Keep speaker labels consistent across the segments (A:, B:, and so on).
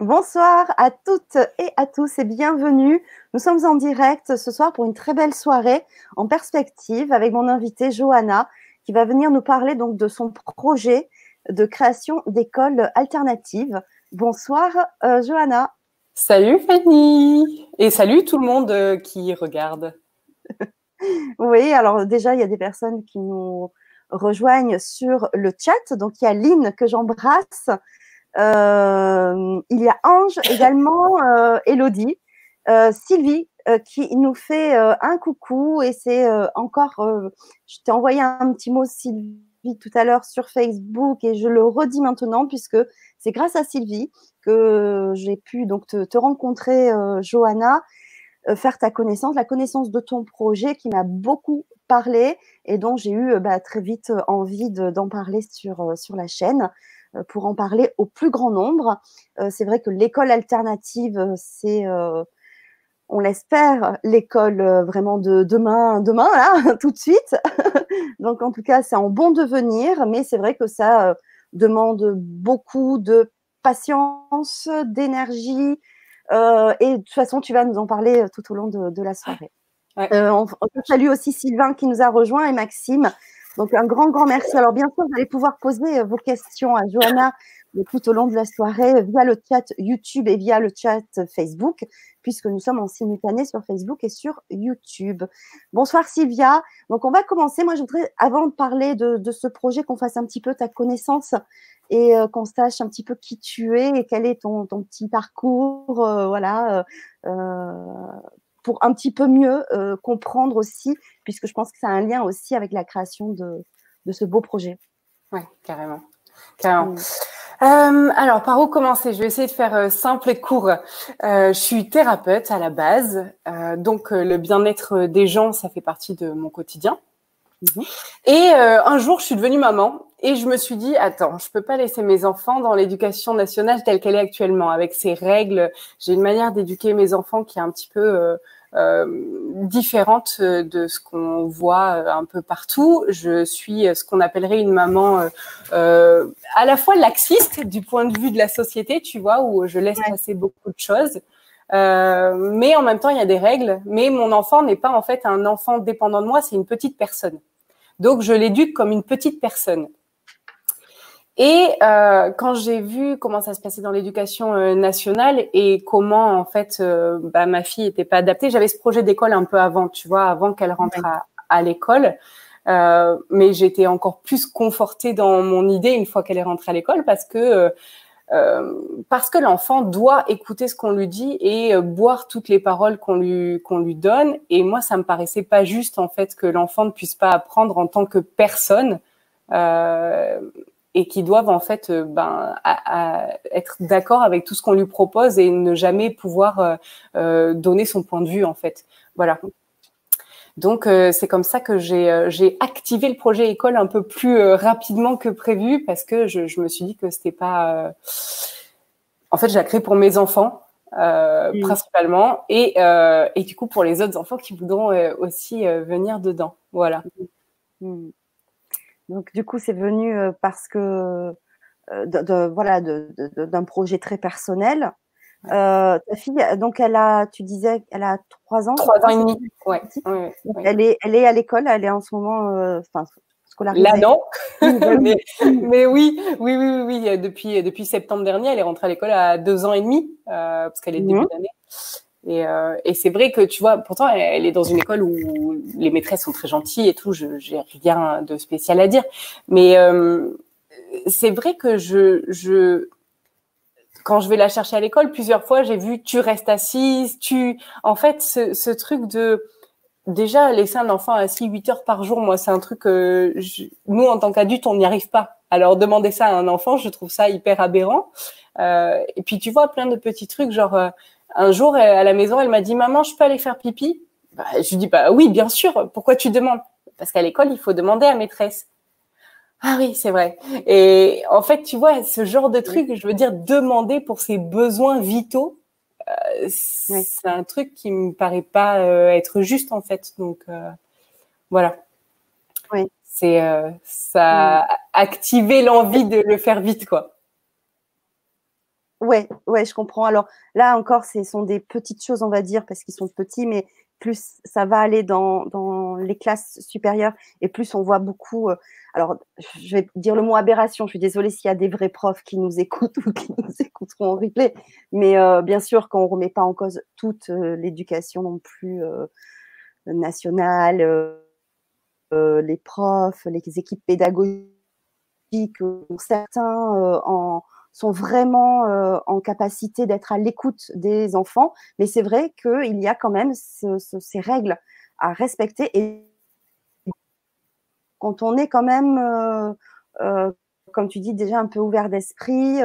A: Bonsoir à toutes et à tous et bienvenue. Nous sommes en direct ce soir pour une très belle soirée en perspective avec mon invitée Johanna qui va venir nous parler donc de son projet de création d'écoles alternatives. Bonsoir euh, Johanna.
B: Salut Fanny et salut tout le monde euh, qui regarde.
A: oui, alors déjà il y a des personnes qui nous rejoignent sur le chat. Donc il y a Lynn que j'embrasse. Euh, il y a Ange également, euh, Elodie, euh, Sylvie qui nous fait un coucou et c'est encore, je t'ai envoyé un petit mot Sylvie tout à l'heure sur Facebook et je le redis maintenant puisque c'est grâce à Sylvie que j'ai pu donc te, rencontrer, Johanna, faire ta connaissance, la connaissance de ton projet qui m'a beaucoup parlé et dont j'ai eu bah, très vite envie d'en parler sur, sur la chaîne. Euh, pour en parler au plus grand nombre. Euh, c'est vrai que l'école alternative, euh, c'est on l'espère, l'école vraiment de demain, demain là, tout de suite. Donc en tout cas, c'est en bon devenir, mais c'est vrai que ça demande beaucoup de patience, d'énergie. et de toute façon, tu vas nous en parler tout au long de, la soirée. on, on salue aussi Sylvain qui nous a rejoint et Maxime donc, un grand, grand merci. Alors, bien sûr, vous allez pouvoir poser euh, vos questions à Johanna euh, tout au long de la soirée euh, via le chat YouTube et via le chat Facebook, puisque nous sommes en simultané sur Facebook et sur YouTube. Bonsoir Sylvia. Donc, on va commencer. Moi, je voudrais, avant de parler de, ce projet, qu'on fasse un petit peu ta connaissance et qu'on sache un petit peu qui tu es et quel est ton, petit parcours. voilà pour un petit peu mieux euh, comprendre aussi, puisque je pense que ça a un lien aussi avec la création de, de ce beau projet.
B: Oui, carrément. carrément. Euh, alors, par où commencer? Je vais essayer de faire euh, simple et court. je suis thérapeute à la base, donc le bien-être des gens, ça fait partie de mon quotidien. Mhm. Et un jour, je suis devenue maman et je me suis dit, attends, je peux pas laisser mes enfants dans l'éducation nationale telle qu'elle est actuellement, avec ses règles. J'ai une manière d'éduquer mes enfants qui est un petit peu euh, différente de ce qu'on voit euh, un peu partout. Je suis ce qu'on appellerait une maman euh, à la fois laxiste du point de vue de la société, tu vois, où je laisse passer beaucoup de choses. Euh, mais en même temps, il y a des règles. Mais mon enfant n'est pas en fait un enfant dépendant de moi, c'est une petite personne. Donc, je l'éduque comme une petite personne. Et euh, quand j'ai vu comment ça se passait dans l'éducation euh, nationale et comment en fait euh, bah, ma fille était pas adaptée, j'avais ce projet d'école un peu avant, tu vois, avant qu'elle rentre à, à l'école. Euh, mais j'étais encore plus confortée dans mon idée une fois qu'elle est rentrée à l'école parce que parce que l'enfant doit écouter ce qu'on lui dit et boire toutes les paroles qu'on lui qu'on lui donne. Et moi, ça me paraissait pas juste en fait que l'enfant ne puisse pas apprendre en tant que personne. Euh, et qui doivent en fait euh, ben, être d'accord avec tout ce qu'on lui propose et ne jamais pouvoir euh, euh, donner son point de vue en fait. Voilà. Donc c'est comme ça que j'ai activé le projet école un peu plus rapidement que prévu parce que je, me suis dit que c'était pas. En fait, j'ai créé pour mes enfants mmh. principalement et, et du coup pour les autres enfants qui voudront aussi venir dedans. Voilà.
A: Mmh. Donc, du coup, c'est venu euh, parce que, euh, de, voilà, d'un projet très personnel. Euh, ta fille, donc, elle a, tu disais, elle a trois ans.
B: Trois ans et demi, ouais.
A: Elle, est, elle est à l'école, elle est en ce moment, enfin, scolarisée.
B: Là, non. mais, mais, oui, oui, oui, oui, Depuis, depuis septembre dernier, elle est rentrée à l'école à deux ans et demi, parce qu'elle est début mmh. d'année. Et, euh, et c'est vrai que tu vois, pourtant, elle, est dans une école où les maîtresses sont très gentilles et tout. Je j'ai rien de spécial à dire, mais euh, c'est vrai que je, quand je vais la chercher à l'école, plusieurs fois, j'ai vu tu restes assise, tu, en fait, ce, truc de déjà laisser un enfant assis 8 heures par jour, moi, c'est un truc que nous, en tant qu'adultes, on n'y arrive pas. Alors demander ça à un enfant, je trouve ça hyper aberrant. Euh, et puis tu vois plein de petits trucs genre un jour, à la maison, elle m'a dit, maman, je peux aller faire pipi? Bah, Je lui dis, bah oui, bien sûr. Pourquoi tu demandes? Parce qu'à l'école, il faut demander à maîtresse. Ah oui, c'est vrai. Et en fait, tu vois, ce genre de truc, je veux dire, demander pour ses besoins vitaux, euh, c'est un truc qui me paraît pas euh, être juste en fait. Donc euh, voilà. Oui. C'est ça a activé l'envie de le faire vite, quoi.
A: Ouais, ouais, je comprends. Alors là encore, ce sont des petites choses, on va dire, parce qu'ils sont petits, mais plus ça va aller dans, dans les classes supérieures et plus on voit beaucoup. Euh, alors, je vais dire le mot aberration. Je suis désolée s'il y a des vrais profs qui nous écoutent ou qui nous écouteront en replay, mais euh, bien sûr qu'on remet pas en cause toute euh, l'éducation non plus nationale, les profs, les équipes pédagogiques, certains en sont vraiment euh, en capacité d'être à l'écoute des enfants. Mais c'est vrai qu'il y a quand même ces règles à respecter. Et quand on est quand même, euh, euh, comme tu dis, déjà un peu ouvert d'esprit,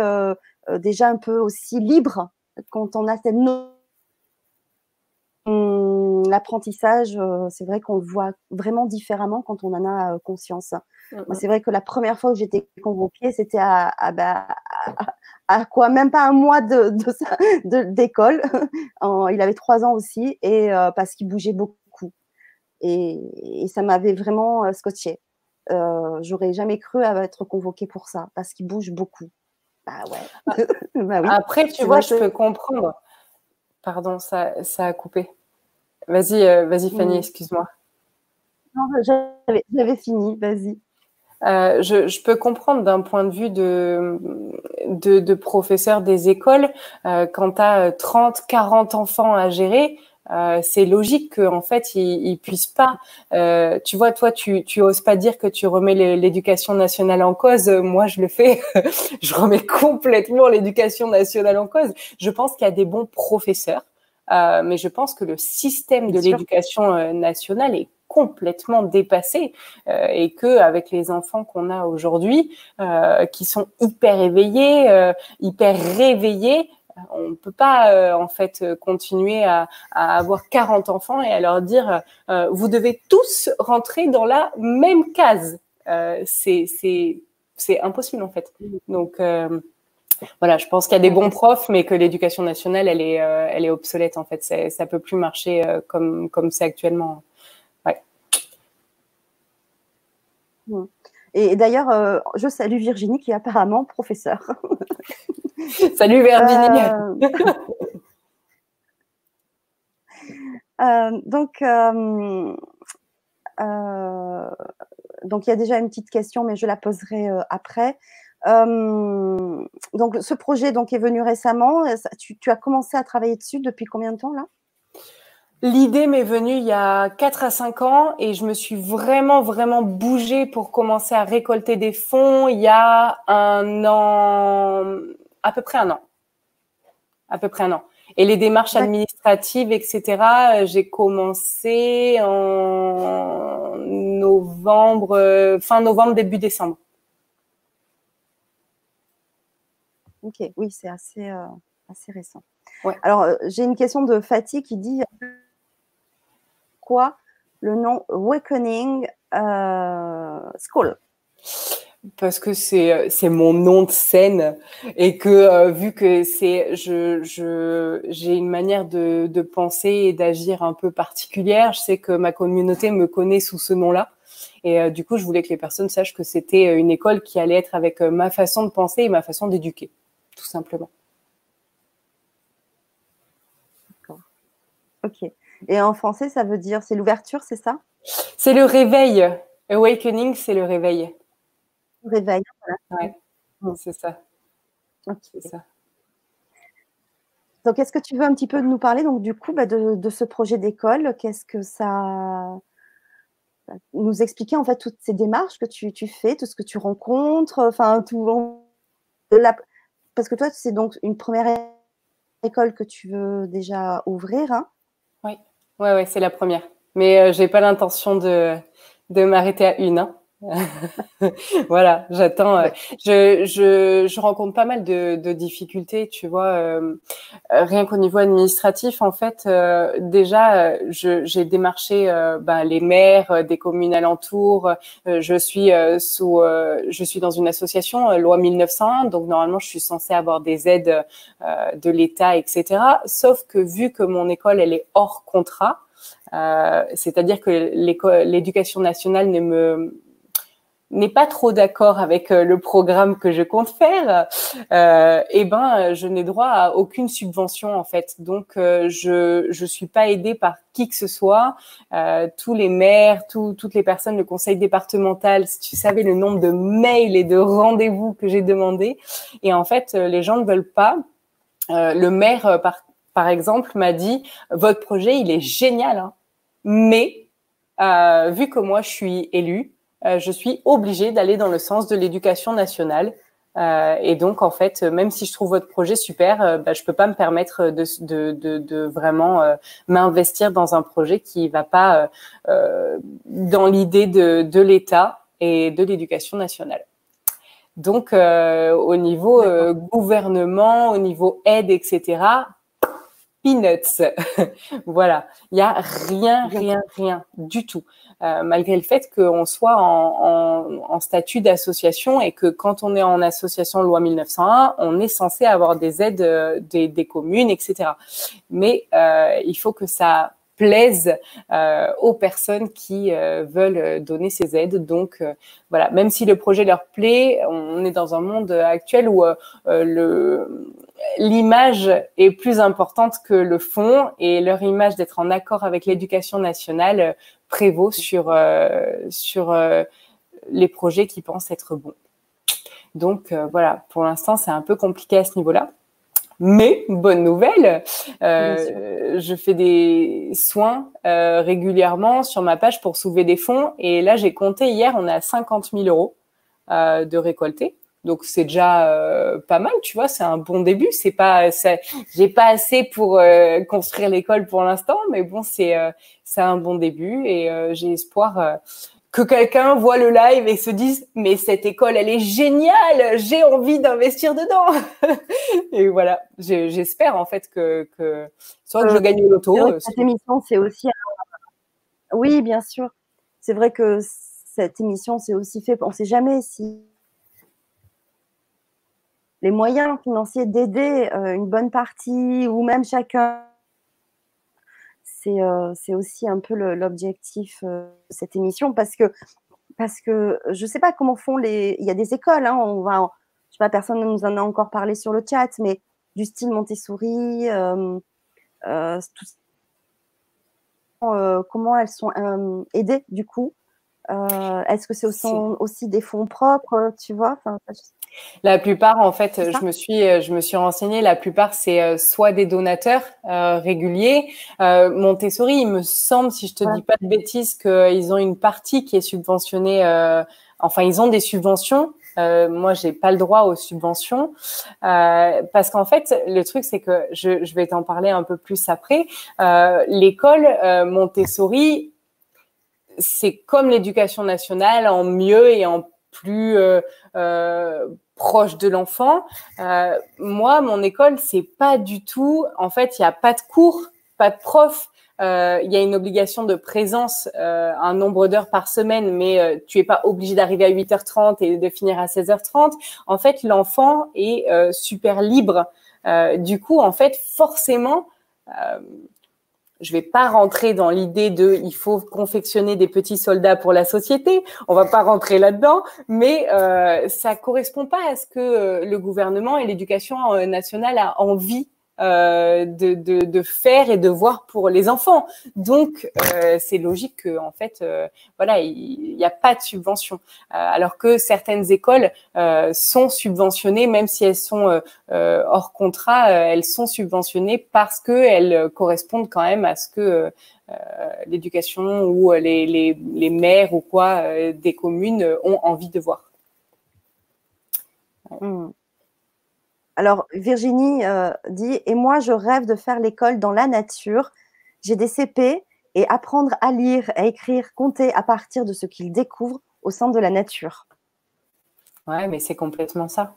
A: déjà un peu aussi libre, quand on a cette hum, l'apprentissage, c'est vrai qu'on le voit vraiment différemment quand on en a conscience. Moi, c'est vrai que la première fois que j'étais convoquée, c'était à, bah, à, quoi? Même pas un mois de, d'école. il avait trois ans aussi, et euh, parce qu'il bougeait beaucoup. Et, ça m'avait vraiment euh, scotché. Euh, j'aurais jamais cru être convoquée pour ça, parce qu'il bouge beaucoup. Bah ouais.
B: Bah Après, tu vois, je peux comprendre. Pardon, ça, ça a coupé. Vas-y, vas-y Fanny, excuse-moi.
A: Non, j'avais fini, vas-y.
B: Euh, je, peux comprendre d'un point de vue de, de, professeur des écoles, euh, quand tu as 30, 40 enfants à gérer, euh, c'est logique qu'en fait ils, ils puissent pas. tu vois, toi, tu, tu oses pas dire que tu remets l'éducation nationale en cause. Moi, je le fais. je remets complètement l'éducation nationale en cause. Je pense qu'il y a des bons professeurs, mais je pense que le système de l'éducation nationale est complètement dépassé euh, et que avec les enfants qu'on a aujourd'hui, euh, qui sont hyper éveillés, euh, hyper réveillés, on ne peut pas en fait continuer à, avoir 40 enfants et à leur dire vous devez tous rentrer dans la même case. c'est c'est impossible en fait. Donc voilà, je pense qu'il y a des bons profs, mais que l'éducation nationale, elle est, elle est obsolète en fait. Ça peut plus marcher comme comme c'est actuellement.
A: Et d'ailleurs, euh, je salue Virginie qui est apparemment professeure.
B: Salut Virginie. Euh,
A: euh, donc, donc il y a déjà une petite question, mais je la poserai après. Donc, ce projet donc est venu récemment. Tu, tu, as commencé à travailler dessus depuis combien de temps là?
B: L'idée m'est venue il y a 4 à 5 ans et je me suis vraiment, vraiment bougée pour commencer à récolter des fonds il y a un an, à peu près un an. À peu près un an. Et les démarches administratives, etc., j'ai commencé en novembre, fin novembre, début décembre.
A: Ok, oui, c'est assez, euh, assez récent. Alors, euh, j'ai une question de Fatih qui dit quoi le nom Awakening euh, School?
B: Parce que c'est c'est mon nom de scène et que euh, vu que c'est je je j'ai une manière de de penser et d'agir un peu particulière, je sais que ma communauté me connaît sous ce nom-là. Et euh, du coup je voulais que les personnes sachent que c'était une école qui allait être avec ma façon de penser et ma façon d'éduquer, tout simplement.
A: D'accord. Ok. Et en français, ça veut dire, c'est l'ouverture, c'est ça?
B: C'est le réveil. Awakening, c'est le réveil.
A: Réveil,
B: voilà. Ouais, c'est ça.
A: C'est ça. Donc, est-ce que tu veux un petit peu nous parler donc du coup bah, de, ce projet d'école? Qu'est-ce que ça nous expliquer en fait toutes ces démarches que tu, fais, tout ce que tu rencontres, enfin tout parce que toi c'est donc une première école que tu veux déjà ouvrir. Hein?
B: Oui. Ouais, ouais, c'est la première. Mais euh, j'ai pas l'intention de, de m'arrêter à une. Hein. voilà, j'attends. Euh, je, je, je, rencontre pas mal de, de difficultés, tu vois. Euh, rien qu'au niveau administratif, en fait, déjà, j'ai démarché bah, les maires des communes alentours. je suis sous, je suis dans une association loi 1901, donc normalement, je suis censée avoir des aides de l'État, etc. Sauf que vu que mon école, elle est hors contrat. Euh, c'est-à-dire que l'éducation nationale ne me n'est pas trop d'accord avec euh, le programme que je compte faire, euh, eh ben, je n'ai droit à aucune subvention en fait. Donc, euh, je je suis pas aidée par qui que ce soit. Euh, tous les maires, toutes les personnes, le conseil départemental, si tu savais le nombre de mails et de rendez-vous que j'ai demandé, et en fait, les gens ne veulent pas. le maire, par par exemple, m'a dit votre projet, il est génial, hein, mais vu que moi je suis élue, euh, je suis obligée d'aller dans le sens de l'éducation nationale. Euh, et donc, en fait, même si je trouve votre projet super, euh, bah, je peux pas me permettre de, de, de, de vraiment euh, m'investir dans un projet qui va pas euh, dans l'idée de, de l'État et de l'éducation nationale. Donc, au niveau gouvernement, au niveau aide, etc., peanuts. voilà, il y a rien, rien, rien du tout. Euh, malgré le fait qu'on soit en, statut d'association et que quand on est en association loi 1901, on est censé avoir des aides euh, des, communes, etc. Mais euh, il faut que ça plaise aux personnes qui veulent donner ces aides. Donc voilà, même si le projet leur plaît, on est dans un monde actuel où l'image est plus importante que le fond et leur image d'être en accord avec l'éducation nationale prévaut sur, euh, sur euh, les projets qui pensent être bons. Donc euh, voilà, pour l'instant, c'est un peu compliqué à ce niveau-là. Mais bonne nouvelle, je fais des soins régulièrement sur ma page pour soulever des fonds. Et là, j'ai compté hier, on a 50 000 euros de récoltés. Donc c'est déjà euh, pas mal, tu vois, c'est un bon début. C'est pas, j'ai pas assez pour euh, construire l'école pour l'instant, mais bon, c'est euh, c'est un bon début et j'ai espoir que quelqu'un voit le live et se dise mais cette école elle est géniale, j'ai envie d'investir dedans. et voilà, j'espère en fait que, que soit que je gagne l'auto.
A: Cette émission c'est aussi, oui bien sûr, c'est vrai que cette émission c'est aussi fait, on sait jamais si les moyens financiers d'aider euh, une bonne partie ou même chacun. C'est euh, aussi un peu l'objectif euh, de cette émission parce que, parce que je ne sais pas comment font les. Il y a des écoles, hein, on va, je sais pas, personne ne nous en a encore parlé sur le chat, mais du style Montessori, comment elles sont aidées du coup Est-ce que c'est aussi, aussi, des fonds propres, tu vois?
B: La plupart, en fait, je me suis, euh, je me suis renseignée. La plupart, c'est euh, soit des donateurs euh, réguliers. Euh, Montessori, il me semble, si je te dis pas de bêtises, qu'ils ont une partie qui est subventionnée. enfin, ils ont des subventions. moi, j'ai pas le droit aux subventions parce qu'en fait, le truc, c'est que je, je vais t'en parler un peu plus après. L'école Montessori, c'est comme l'éducation nationale en mieux et en plus euh, euh, proche de l'enfant. Euh, moi, mon école, c'est pas du tout. En fait, il n'y a pas de cours, pas de prof. Euh, il y a une obligation de présence, euh, un nombre d'heures par semaine, mais euh, tu es pas obligé d'arriver à 8h30 et de finir à 16h30. En fait, l'enfant est super libre. du coup, en fait, forcément, je vais pas rentrer dans l'idée de il faut confectionner des petits soldats pour la société. On va pas rentrer là-dedans, mais euh, ça correspond pas à ce que euh, le gouvernement et l'éducation euh, nationale a envie euh, de, de, de, faire et de voir pour les enfants. Donc, euh, c'est logique que, en fait, euh, voilà, il n'y a pas de subvention. alors que certaines écoles sont subventionnées, même si elles sont hors contrat, elles sont subventionnées parce que elles correspondent quand même à ce que l'éducation ou les, les, les, maires ou quoi des communes ont envie de voir.
A: Mmh. Alors, Virginie euh, dit Et moi, je rêve de faire l'école dans la nature. J'ai des CP et apprendre à lire, à écrire, compter à partir de ce qu'ils découvrent au sein de la nature.
B: Ouais, mais c'est complètement ça.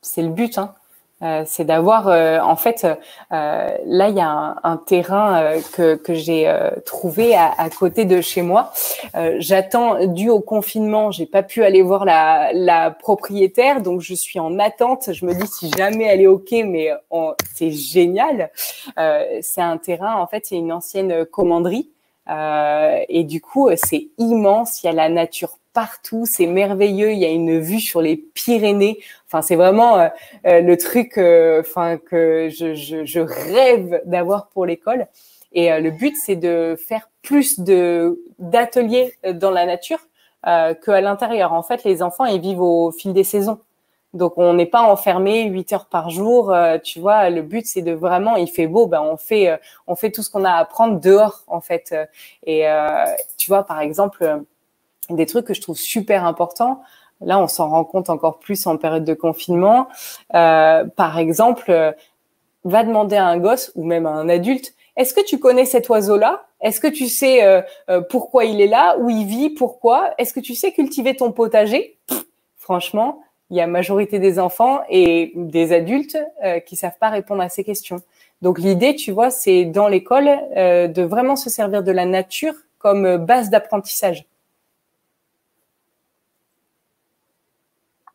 B: C'est le but. Hein. Euh, c'est d'avoir, euh, en fait, euh, là il y a un, terrain que, que j'ai trouvé à, à, côté de chez moi. J'attends, dû au confinement, j'ai pas pu aller voir la, la, propriétaire, donc je suis en attente. Je me dis si jamais elle est ok, mais c'est génial. c'est un terrain, en fait, c'est une ancienne commanderie. et du coup, c'est immense. Il y a la nature partout, c'est merveilleux. Il y a une vue sur les Pyrénées. Enfin, c'est vraiment euh, euh, le truc, enfin que je, je, je rêve d'avoir pour l'école. Et le but, c'est de faire plus de d'ateliers dans la nature euh, qu'à l'intérieur. En fait, les enfants, ils vivent au fil des saisons. Donc on n'est pas enfermé 8 heures par jour, euh, tu vois. Le but c'est de vraiment, il fait beau, ben on fait, euh, on fait tout ce qu'on a à apprendre dehors en fait. Et euh, tu vois par exemple des trucs que je trouve super importants. Là on s'en rend compte encore plus en période de confinement. par exemple, va demander à un gosse ou même à un adulte, est-ce que tu connais cet oiseau là Est-ce que tu sais pourquoi il est là, où il vit, pourquoi? Est-ce que tu sais cultiver ton potager? Franchement il y a majorité des enfants et des adultes euh, qui savent pas répondre à ces questions. Donc l'idée, tu vois, c'est dans l'école euh, de vraiment se servir de la nature comme base d'apprentissage.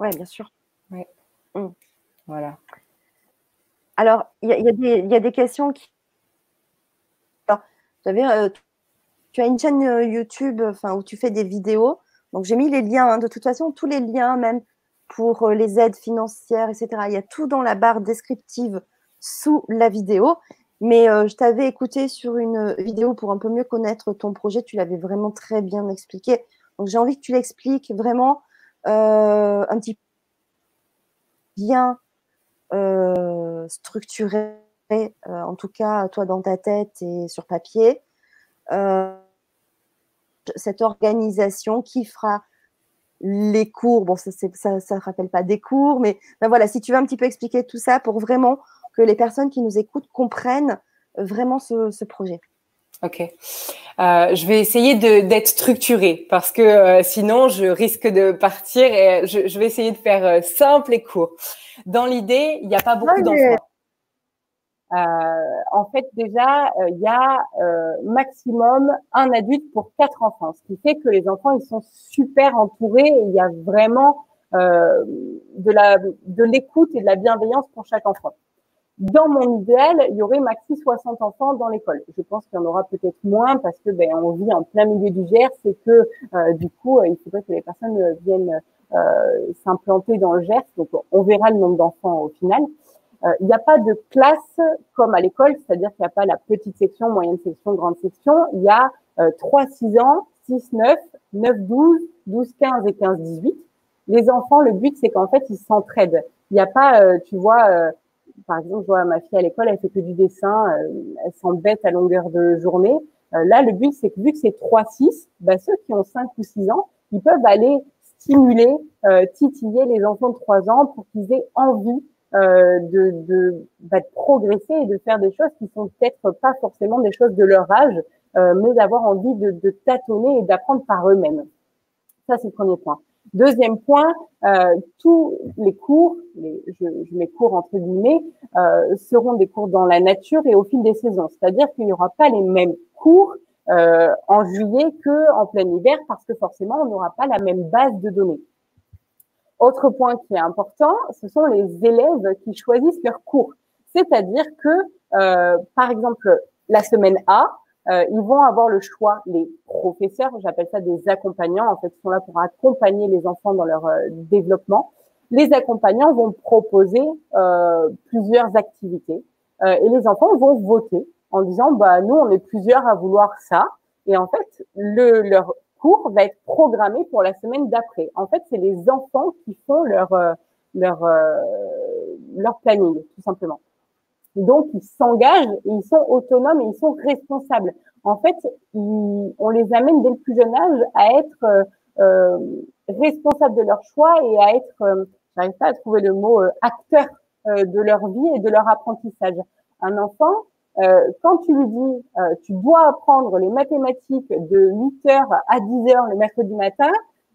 A: Oui, bien sûr.
B: Ouais. Mm. Voilà.
A: Alors, il y, y, a des questions qui. Alors, euh, tu as une chaîne euh, YouTube enfin, où tu fais des vidéos. Donc, j'ai mis les liens. Hein. de toute façon, tous les liens, même pour euh, les aides financières, etc. Il y a tout dans la barre descriptive sous la vidéo. Mais euh, je t'avais écouté sur une vidéo pour un peu mieux connaître ton projet. Tu l'avais vraiment très bien expliqué. Donc j'ai envie que tu l'expliques vraiment un petit bien structuré, en tout cas toi dans ta tête et sur papier. cette organisation qui fera les cours, bon, ça ne rappelle pas des cours, mais ben voilà, si tu veux un petit peu expliquer tout ça pour vraiment que les personnes qui nous écoutent comprennent vraiment ce, projet.
B: Ok. Euh, je vais essayer d'être structurée parce que euh, sinon je risque de partir et je, vais essayer de faire euh, simple et court. Dans l'idée, il n'y a pas beaucoup d'enfants. Euh, en fait, déjà, euh, il y a euh, maximum un adulte pour quatre enfants, ce qui fait que les enfants ils sont super entourés. Et il y a vraiment de la de l'écoute et de la bienveillance pour chaque enfant. Dans mon idéal, il y aurait maxi 60 enfants dans l'école. Je pense qu'il y en aura peut-être moins parce que ben, on vit en plein milieu du Gers et que du coup, il faudrait que les personnes viennent s'implanter dans le Gers. Donc, on verra le nombre d'enfants au final. Euh, il n'y a pas de classe comme à l'école, c'est-à-dire qu'il n'y a pas la petite section, moyenne section, grande section. Il y a 3, euh, 6 ans, 6, 9, 9, 12, 12, 15 et 15, 18. Les enfants, le but, c'est qu'en fait, ils s'entraident. Il n'y a pas, euh, tu vois, par exemple, je vois ma fille à l'école, elle fait que du dessin, elle s'embête à longueur de journée. là, le but, c'est que vu que c'est 3, 6, bah, ceux qui ont 5 ou 6 ans, ils peuvent aller stimuler, titiller les enfants de 3 ans pour qu'ils aient envie euh, de, de, bah, de, progresser et de faire des choses qui sont peut-être pas forcément des choses de leur âge, euh, mais d'avoir envie de, de, tâtonner et d'apprendre par eux-mêmes. Ça, c'est le premier point. Deuxième point, euh, tous les cours, les, je, je, mets cours entre guillemets, euh, seront des cours dans la nature et au fil des saisons. C'est-à-dire qu'il n'y aura pas les mêmes cours euh, en juillet que en plein hiver parce que forcément, on n'aura pas la même base de données. Autre point qui est important, ce sont les élèves qui choisissent leur cours. C'est-à-dire que, euh, par exemple, la semaine A, euh, ils vont avoir le choix, les professeurs, j'appelle ça des accompagnants, en fait, sont là pour accompagner les enfants dans leur euh, développement. Les accompagnants vont proposer euh, plusieurs activités euh, et les enfants vont voter en disant, bah nous, on est plusieurs à vouloir ça. Et en fait, le, leur cours va être programmé pour la semaine d'après. En fait, c'est les enfants qui font leur euh, leur euh, leur planning, tout simplement. Donc, ils s'engagent, ils sont autonomes et ils sont responsables. En fait, on les amène dès le plus jeune âge à être euh, responsables de leur choix et à être, euh, j'arrive pas à trouver le mot, acteur de leur vie et de leur apprentissage. Un enfant, euh, quand tu lui dis euh, tu dois apprendre les mathématiques de 8 heures à 10 heures le mercredi matin,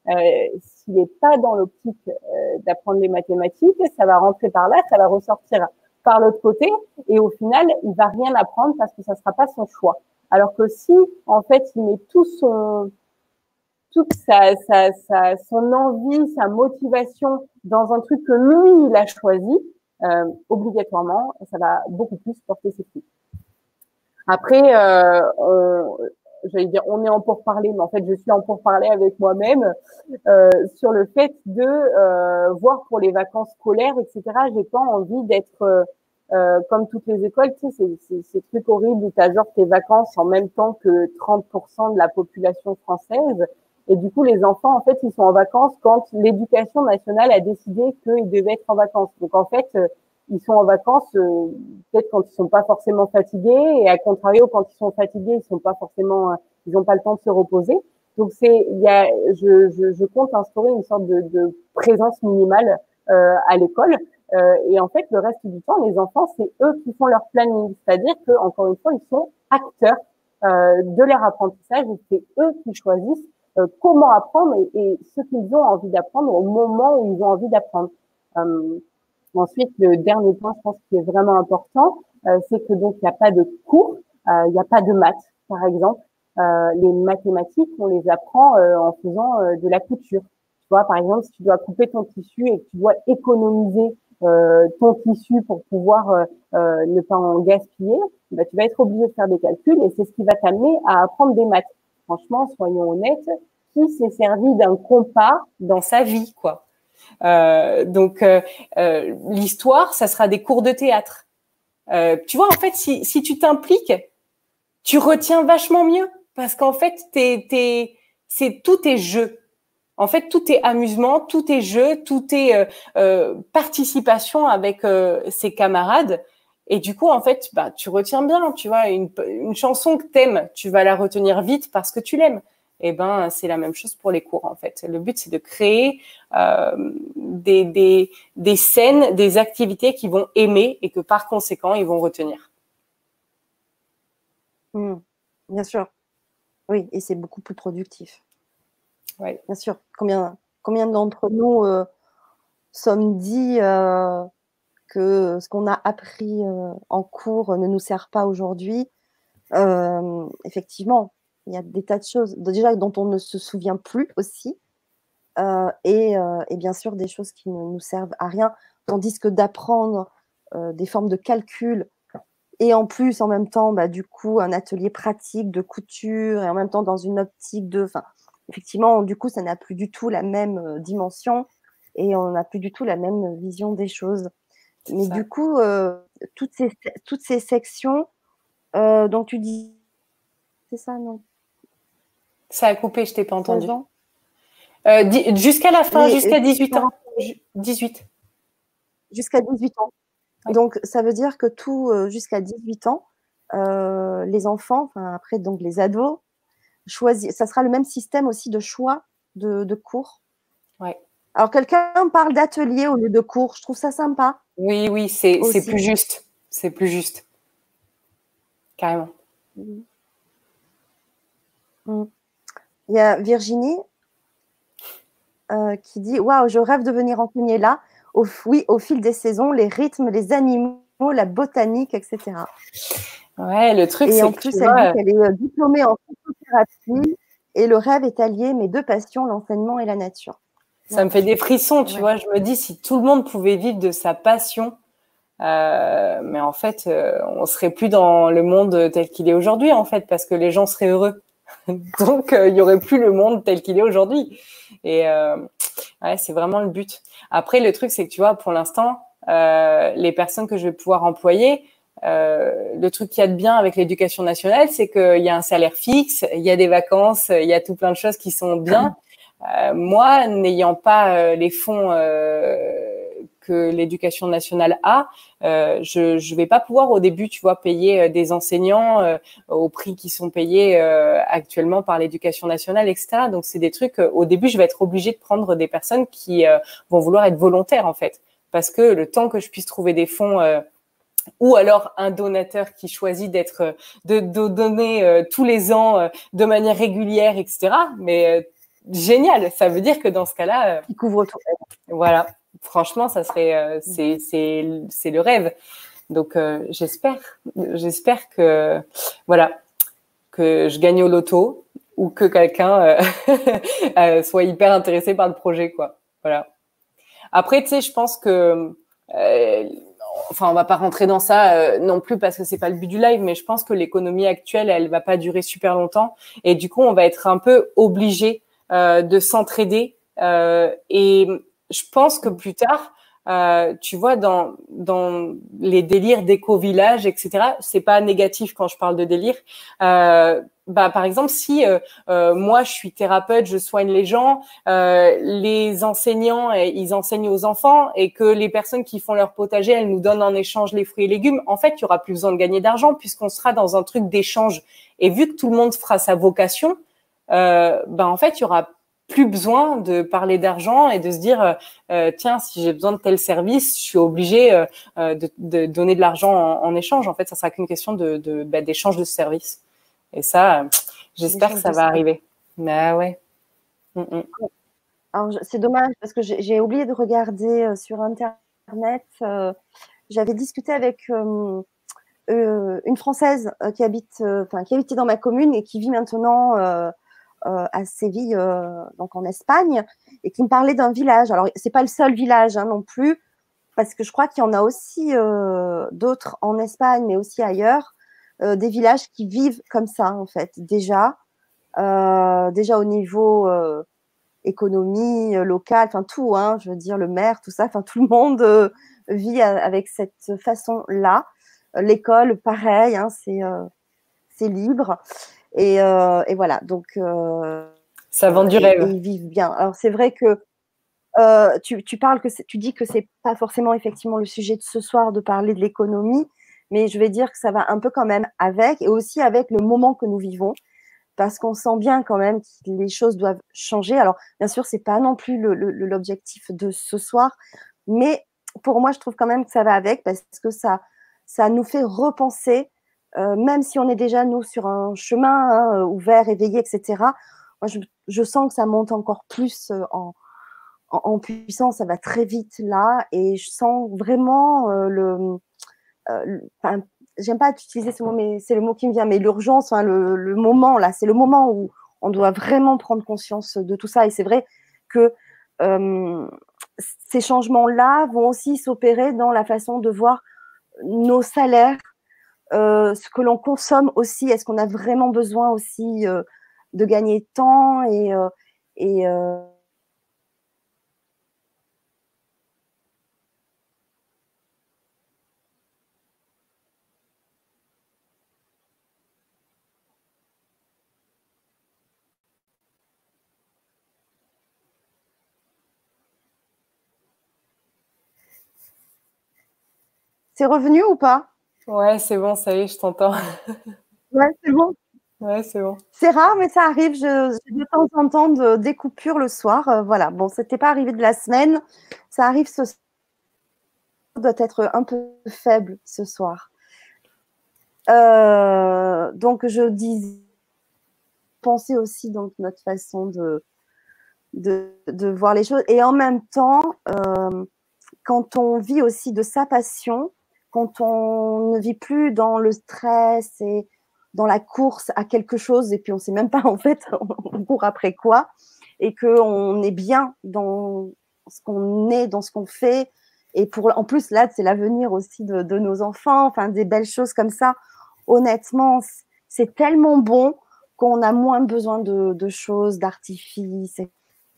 B: euh, s'il n'est pas dans l'optique euh, d'apprendre les mathématiques, ça va rentrer par là, ça va ressortir par l'autre côté, et au final, il va rien apprendre parce que ça sera pas son choix. Alors que si, en fait, il met tout son, toute sa, sa, sa, son envie, sa motivation dans un truc que lui, il a choisi, euh, obligatoirement, ça va beaucoup plus porter ses fruits. Après, euh, j'allais dire, on est en pourparler, mais en fait, je suis en pourparler avec moi-même euh, sur le fait de euh, voir pour les vacances scolaires, etc. J'ai pas envie d'être euh, comme toutes les écoles, tu sais, c'est c'est truc horrible où tu as genre tes vacances en même temps que 30% de la population française. Et du coup, les enfants, en fait, ils sont en vacances quand l'éducation nationale a décidé qu'ils devaient être en vacances. Donc, en fait, ils sont en vacances euh, peut-être quand ils sont pas forcément fatigués et à contrario quand ils sont fatigués ils sont pas forcément euh, ils n'ont pas le temps de se reposer. Donc c'est il y a je, je, je, compte instaurer une sorte de, de présence minimale euh, à l'école. Euh, et en fait le reste du temps les enfants c'est eux qui font leur planning. C'est-à-dire que encore une fois ils sont acteurs euh, de leur apprentissage et c'est eux qui choisissent comment apprendre et, et ce qu'ils ont envie d'apprendre au moment où ils ont envie d'apprendre Ensuite, le dernier point, je pense, qui est vraiment important, euh, c'est que donc il n'y a pas de cours, euh, il n'y a pas de maths, par exemple. Euh, les mathématiques, on les apprend en faisant de la couture. Tu vois, par exemple, si tu dois couper ton tissu et que tu dois économiser ton tissu pour pouvoir ne pas en gaspiller, bah, tu vas être obligé de faire des calculs et c'est ce qui va t'amener à apprendre des maths. Franchement, soyons honnêtes, qui s'est servi d'un compas dans sa vie, quoi euh, donc euh, euh, l'histoire, ça sera des cours de théâtre. tu vois, en fait, si, tu t'impliques, tu retiens vachement mieux parce qu'en fait, t'es, c'est tout est jeu. En fait, tout est amusement, tout est jeu, tout est participation avec ses camarades. Et du coup, en fait, bah, tu retiens bien, tu vois, une, une chanson que t'aimes, tu vas la retenir vite parce que tu l'aimes eh ben c'est la même chose pour les cours en fait. Le but c'est de créer euh, des, des, des scènes, des activités qu'ils vont aimer et que par conséquent ils vont retenir.
A: Mmh. bien sûr. Oui, et c'est beaucoup plus productif.
B: Oui.
A: Bien sûr. Combien, combien d'entre nous euh, sommes dit euh, que ce qu'on a appris en cours ne nous sert pas aujourd'hui? Effectivement, il y a des tas de choses déjà dont on ne se souvient plus aussi. Euh, et, euh, et, bien sûr des choses qui ne nous servent à rien. Tandis que d'apprendre euh, des formes de calcul et en plus en même temps bah, du coup un atelier pratique de couture et en même temps dans une optique de enfin effectivement du coup ça n'a plus du tout la même dimension et on n'a plus du tout la même vision des choses mais ça. du coup toutes ces toutes ces sections dont tu dis c'est ça non?
B: Ça a coupé, je t'ai pas entendu. Euh, jusqu'à la fin, jusqu'à 18 ans. 18.
A: Jusqu'à 18 ans. Donc, ça veut dire que tout euh, jusqu'à 18 ans, euh, les enfants, enfin, après, donc les ados, choisissent. Ça sera le même système aussi de choix de, de cours.
B: Ouais.
A: Alors, quelqu'un parle d'atelier au lieu de cours. Je trouve ça sympa.
B: Oui, oui, c'est plus juste. C'est plus juste. Carrément.
A: Mmh. Mmh. Il y a Virginie euh, qui dit Waouh, je rêve de venir enseigner là. Au, oui, au fil des saisons, les rythmes, les animaux, la botanique, etc.
B: Ouais, le truc,
A: c'est. Et en plus, elle dit qu'elle est euh, diplômée en phytothérapie et le rêve est allié mes deux passions, l'enseignement et la nature.
B: Ça ouais. me fait des frissons, tu ouais. vois. Je me dis, si tout le monde pouvait vivre de sa passion, euh, mais en fait, euh, on serait plus dans le monde tel qu'il est aujourd'hui, en fait, parce que les gens seraient heureux. Donc, euh, il n'y aurait plus le monde tel qu'il est aujourd'hui. Et euh, ouais, c'est vraiment le but. Après, le truc, c'est que tu vois, pour l'instant, euh, les personnes que je vais pouvoir employer, euh, le truc qu'il y a de bien avec l'éducation nationale, c'est qu'il y a un salaire fixe, il y a des vacances, il y a tout plein de choses qui sont bien. Euh, moi, n'ayant pas euh, les fonds que l'éducation nationale a, euh, je je vais pas pouvoir au début, tu vois, payer euh, des enseignants euh, au prix qui sont payés euh, actuellement par l'éducation nationale, etc. Donc c'est des trucs. au début, je vais être obligée de prendre des personnes qui vont vouloir être volontaires en fait, parce que le temps que je puisse trouver des fonds ou alors un donateur qui choisit d'être de, de, donner euh, tous les ans euh, de manière régulière, etc. Mais euh, génial, ça veut dire que dans ce cas-là,
A: il couvre tout.
B: Voilà, franchement, ça serait, euh, c'est, c'est, c'est le rêve. Donc, euh, j'espère, j'espère que, voilà, que je gagne au loto ou que quelqu'un euh, soit hyper intéressé par le projet, quoi. Voilà. Après, tu sais, je pense que enfin, on va pas rentrer dans ça euh, non plus parce que c'est pas le but du live, mais je pense que l'économie actuelle, elle va pas durer super longtemps, et du coup, on va être un peu obligé euh, de s'entraider. Euh, et je pense que plus tard, euh, tu vois, dans, dans les délires d'éco-village, etc., c'est pas négatif quand je parle de délire. Euh, bah, par exemple, si euh, euh moi je suis thérapeute, je soigne les gens, les enseignants ils enseignent aux enfants et que les personnes qui font leur potager, elles nous donnent en échange les fruits et légumes. En fait, il y aura plus besoin de gagner d'argent puisqu'on sera dans un truc d'échange. Et vu que tout le monde fera sa vocation, ben en fait, il y aura plus besoin de parler d'argent et de se dire euh, euh, tiens si j'ai besoin de tel service je suis obligé euh, de, de, donner de l'argent en, en, échange. En fait ça sera qu'une question de bah, d'échange de, services. Et ça j'espère que ça va arriver. mais ouais.
A: Mm, mm. alors c'est dommage parce que j'ai oublié de regarder sur internet j'avais discuté avec une française qui habite enfin qui habitait dans ma commune et qui vit maintenant à Séville, euh, donc en Espagne, et qui me parlait d'un village. Alors, c'est pas le seul village hein, non plus, parce que je crois qu'il y en a aussi euh, d'autres en Espagne, mais aussi ailleurs, des villages qui vivent comme ça, en fait, déjà, déjà au niveau économie locale, enfin tout, hein, je veux dire le maire, tout ça, enfin tout le monde vit avec cette façon-là. L'école, pareil, hein, c'est c'est libre. Et, euh, et voilà, donc. Euh,
B: ça vend du rêve.
A: ils vivent bien. Alors, c'est vrai que euh, tu, tu, parles que tu dis que c'est pas forcément effectivement le sujet de ce soir de parler de l'économie, mais je vais dire que ça va un peu quand même avec et aussi avec le moment que nous vivons, parce qu'on sent bien quand même que les choses doivent changer. Alors bien sûr, c'est pas non plus l'objectif de ce soir, mais pour moi, je trouve quand même que ça va avec parce que ça ça nous fait repenser euh, même si on est déjà, nous, sur un chemin hein, ouvert, éveillé, etc., moi, je, sens que ça monte encore plus euh, en, puissance, ça va très vite là, et je sens vraiment euh, le... J'aime pas utiliser ce mot, mais c'est le mot qui me vient, mais l'urgence, hein, le, le, moment, là, c'est le moment où on doit vraiment prendre conscience de tout ça, et c'est vrai que ces changements-là vont aussi s'opérer dans la façon de voir nos salaires euh, ce que l'on consomme aussi. Est-ce qu'on a vraiment besoin aussi euh, de gagner temps et, euh, et C'est revenu ou pas?
B: Ouais, c'est bon, ça y est, je t'entends.
A: ouais, c'est bon.
B: Ouais, c'est bon.
A: C'est rare, mais ça arrive. Je, de temps en temps de, des coupures le soir. Euh, voilà. Bon, c'était pas arrivé de la semaine. Ça arrive ce soir. doit être un peu faible ce soir. Euh, donc, je dis penser aussi donc notre façon de, de, de, voir les choses. Et en même temps, euh, quand on vit aussi de sa passion, quand on ne vit plus dans le stress et dans la course à quelque chose et puis on ne sait même pas en fait on court après quoi et qu'on est bien dans ce qu'on est, dans ce qu'on fait et pour en plus là c'est l'avenir aussi de, nos enfants, enfin des belles choses comme ça. Honnêtement, c'est tellement bon qu'on a moins besoin de, choses, d'artifices,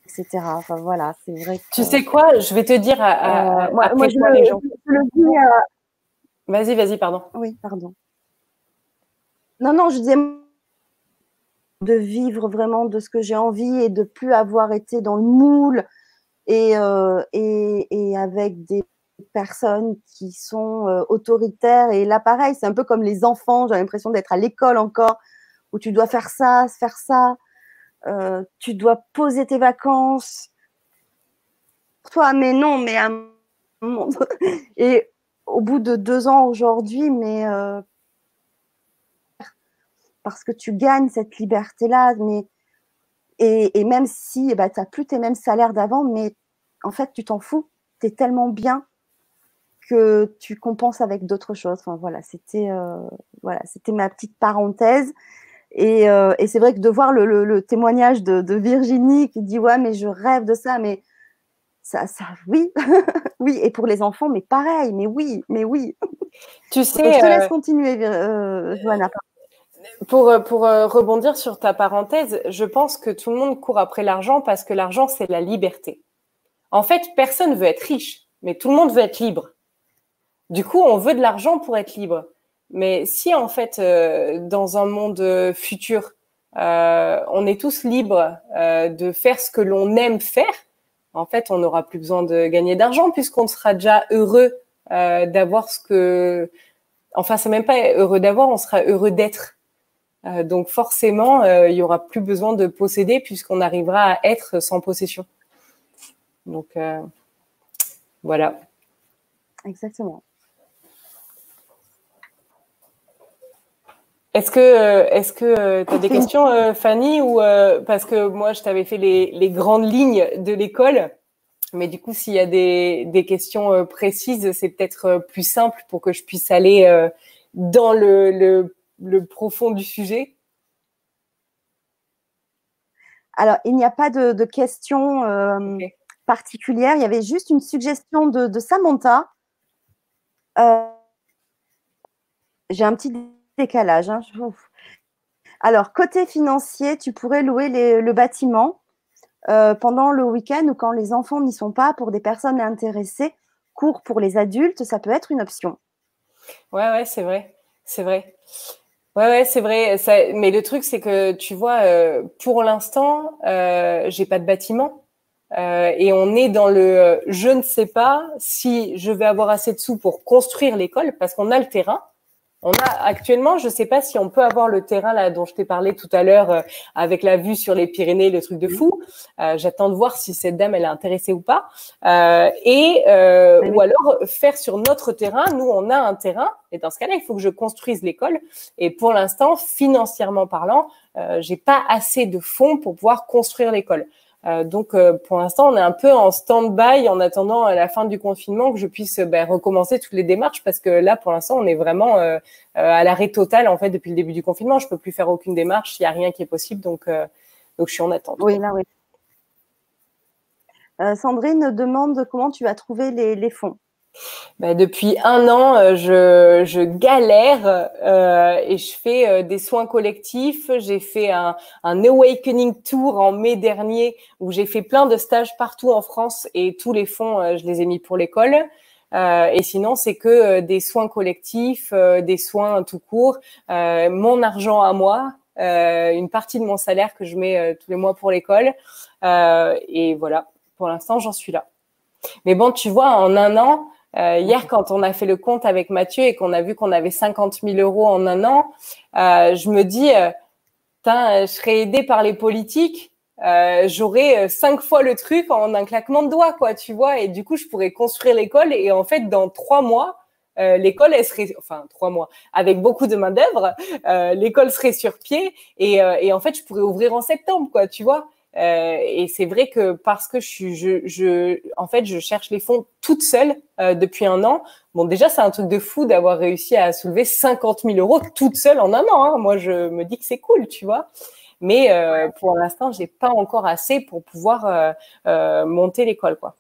A: etc. Enfin voilà, c'est vrai.
B: Tu sais quoi? Je vais te dire à, euh, moi, je, les gens. le dis Vas-y, vas-y, pardon.
A: Oui, pardon. Non, non, je disais de vivre vraiment de ce que j'ai envie et de plus avoir été dans le moule et, euh, et, avec des personnes qui sont euh, autoritaires. Et là, pareil, c'est un peu comme les enfants. J'ai l'impression d'être à l'école encore, où tu dois faire ça, faire ça. Euh, tu dois poser tes vacances. Toi, mais non, mais à. Et au bout de deux ans aujourd'hui, mais euh, parce que tu gagnes cette liberté-là, mais et, même si bah, tu n'as plus tes mêmes salaires d'avant, mais en fait, tu t'en fous. Tu es tellement bien que tu compenses avec d'autres choses. Enfin, voilà, c'était euh, ma petite parenthèse. Et, euh, et c'est vrai que de voir le, le, témoignage de, de, Virginie qui dit ouais mais je rêve de ça, mais ça, ça, oui, oui, et pour les enfants, mais pareil, mais oui, mais oui.
B: Tu sais,
A: je te laisse continuer, Johanna.
B: Pour, pour rebondir sur ta parenthèse, je pense que tout le monde court après l'argent parce que l'argent, c'est la liberté. En fait, personne veut être riche, mais tout le monde veut être libre. Du coup, on veut de l'argent pour être libre. Mais si en fait, euh, dans un monde euh, futur, euh, on est tous libres de faire ce que l'on aime faire, en fait, on n'aura plus besoin de gagner d'argent puisqu'on sera déjà heureux d'avoir ce que. Enfin, c'est même pas heureux d'avoir, on sera heureux d'être. donc forcément, il y aura plus besoin de posséder puisqu'on arrivera à être sans possession. Donc voilà.
A: Exactement.
B: Est-ce que euh, est-ce que tu as des questions, euh, Fanny, ou euh, parce que moi je t'avais fait les, grandes lignes de l'école, mais du coup s'il y a des, questions précises, c'est peut-être plus simple pour que je puisse aller dans le, profond du sujet.
A: Alors il n'y a pas de, questions particulières. Il y avait juste une suggestion de, de Samantha. J'ai un petit décalage. Hein, Alors, côté financier, tu pourrais louer le bâtiment euh, pendant le week-end ou quand les enfants n'y sont pas pour des personnes intéressées. Cours pour les adultes, ça peut être une option.
B: Ouais, ouais, c'est vrai. C'est vrai. Ouais, ouais, c'est vrai. Mais le truc, c'est que tu vois, euh, pour l'instant, euh, j'ai pas de bâtiment. Euh, et on est dans le je ne sais pas si je vais avoir assez de sous pour construire l'école parce qu'on a le terrain. On a actuellement, je ne sais pas si on peut avoir le terrain là dont je t'ai parlé tout à l'heure euh, avec la vue sur les Pyrénées, le truc de fou. Euh, j'attends de voir si cette dame elle est intéressée ou pas. Euh, et ou alors faire sur notre terrain. Nous, on a un terrain et dans ce cas-là, il faut que je construise l'école. Et pour l'instant, financièrement parlant, j'ai pas assez de fonds pour pouvoir construire l'école. Euh, donc, euh, pour l'instant, on est un peu en stand-by en attendant à la fin du confinement que je puisse ben, recommencer toutes les démarches parce que là, pour l'instant, on est vraiment euh, à l'arrêt total en fait depuis le début du confinement. Je peux plus faire aucune démarche, il n'y a rien qui est possible, donc donc je suis en attente.
A: Oui, là, oui. Sandrine demande comment tu as trouvé les fonds.
B: Bah, depuis un an, euh, je, je galère euh, et je fais euh, des soins collectifs. J'ai fait un, un Awakening Tour en mai dernier où j'ai fait plein de stages partout en France et tous les fonds, euh, je les ai mis pour l'école. et sinon, c'est que des soins collectifs, des soins tout court, mon argent à moi, une partie de mon salaire que je mets tous les mois pour l'école. et voilà, pour l'instant, j'en suis là. Mais bon, tu vois, en un an, euh, hier, quand on a fait le compte avec Mathieu et qu'on a vu qu'on avait 50 000 euros en un an, euh, je me dis, euh, je serais aidé par les politiques, euh, j'aurais cinq fois le truc en un claquement de doigts, quoi, tu vois. Et du coup, je pourrais construire l'école et en fait, dans trois mois, l'école, elle serait, enfin trois mois, avec beaucoup de main d'œuvre, l'école serait sur pied et, et en fait, je pourrais ouvrir en septembre, quoi, tu vois. Euh, et c'est vrai que parce que je suis, je, je, en fait, je cherche les fonds toute seule euh, depuis un an. Bon, déjà, c'est un truc de fou d'avoir réussi à soulever 50 000 euros toute seule en un an. Hein. Moi, je me dis que c'est cool, tu vois. Mais euh, pour l'instant, j'ai pas encore assez pour pouvoir monter l'école, quoi.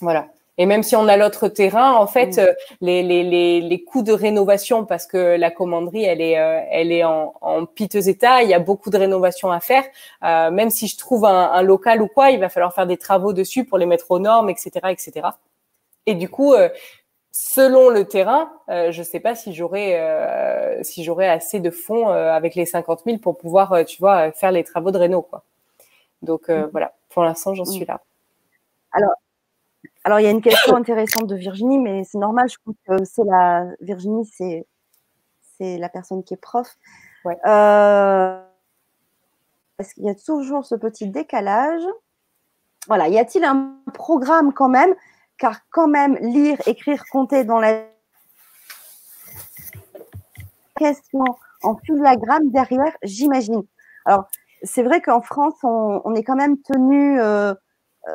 B: Voilà. Et même si on a l'autre terrain, en fait, mm. euh, les, les, les, les, coûts de rénovation, parce que la commanderie, elle est, euh, elle est en, en, piteux état, il y a beaucoup de rénovation à faire. Euh, même si je trouve un, un, local ou quoi, il va falloir faire des travaux dessus pour les mettre aux normes, etc., etc. Et du coup, euh, selon le terrain, je ne sais pas si j'aurai si j'aurai assez de fonds avec les 50 000 pour pouvoir, tu vois, faire les travaux de réno, quoi. Donc mm. voilà, pour l'instant, j'en suis mm. là.
A: Alors, alors, il y a une question intéressante de Virginie, mais c'est normal, je pense que c'est la Virginie, c'est c'est la personne qui est prof. Ouais. Euh, parce qu'il y a toujours ce petit décalage? Voilà, y a-t-il un programme quand même? Car quand même, lire, écrire, compter dans la question en filigrane derrière, j'imagine. Alors, c'est vrai qu'en France, on, est quand même tenu euh,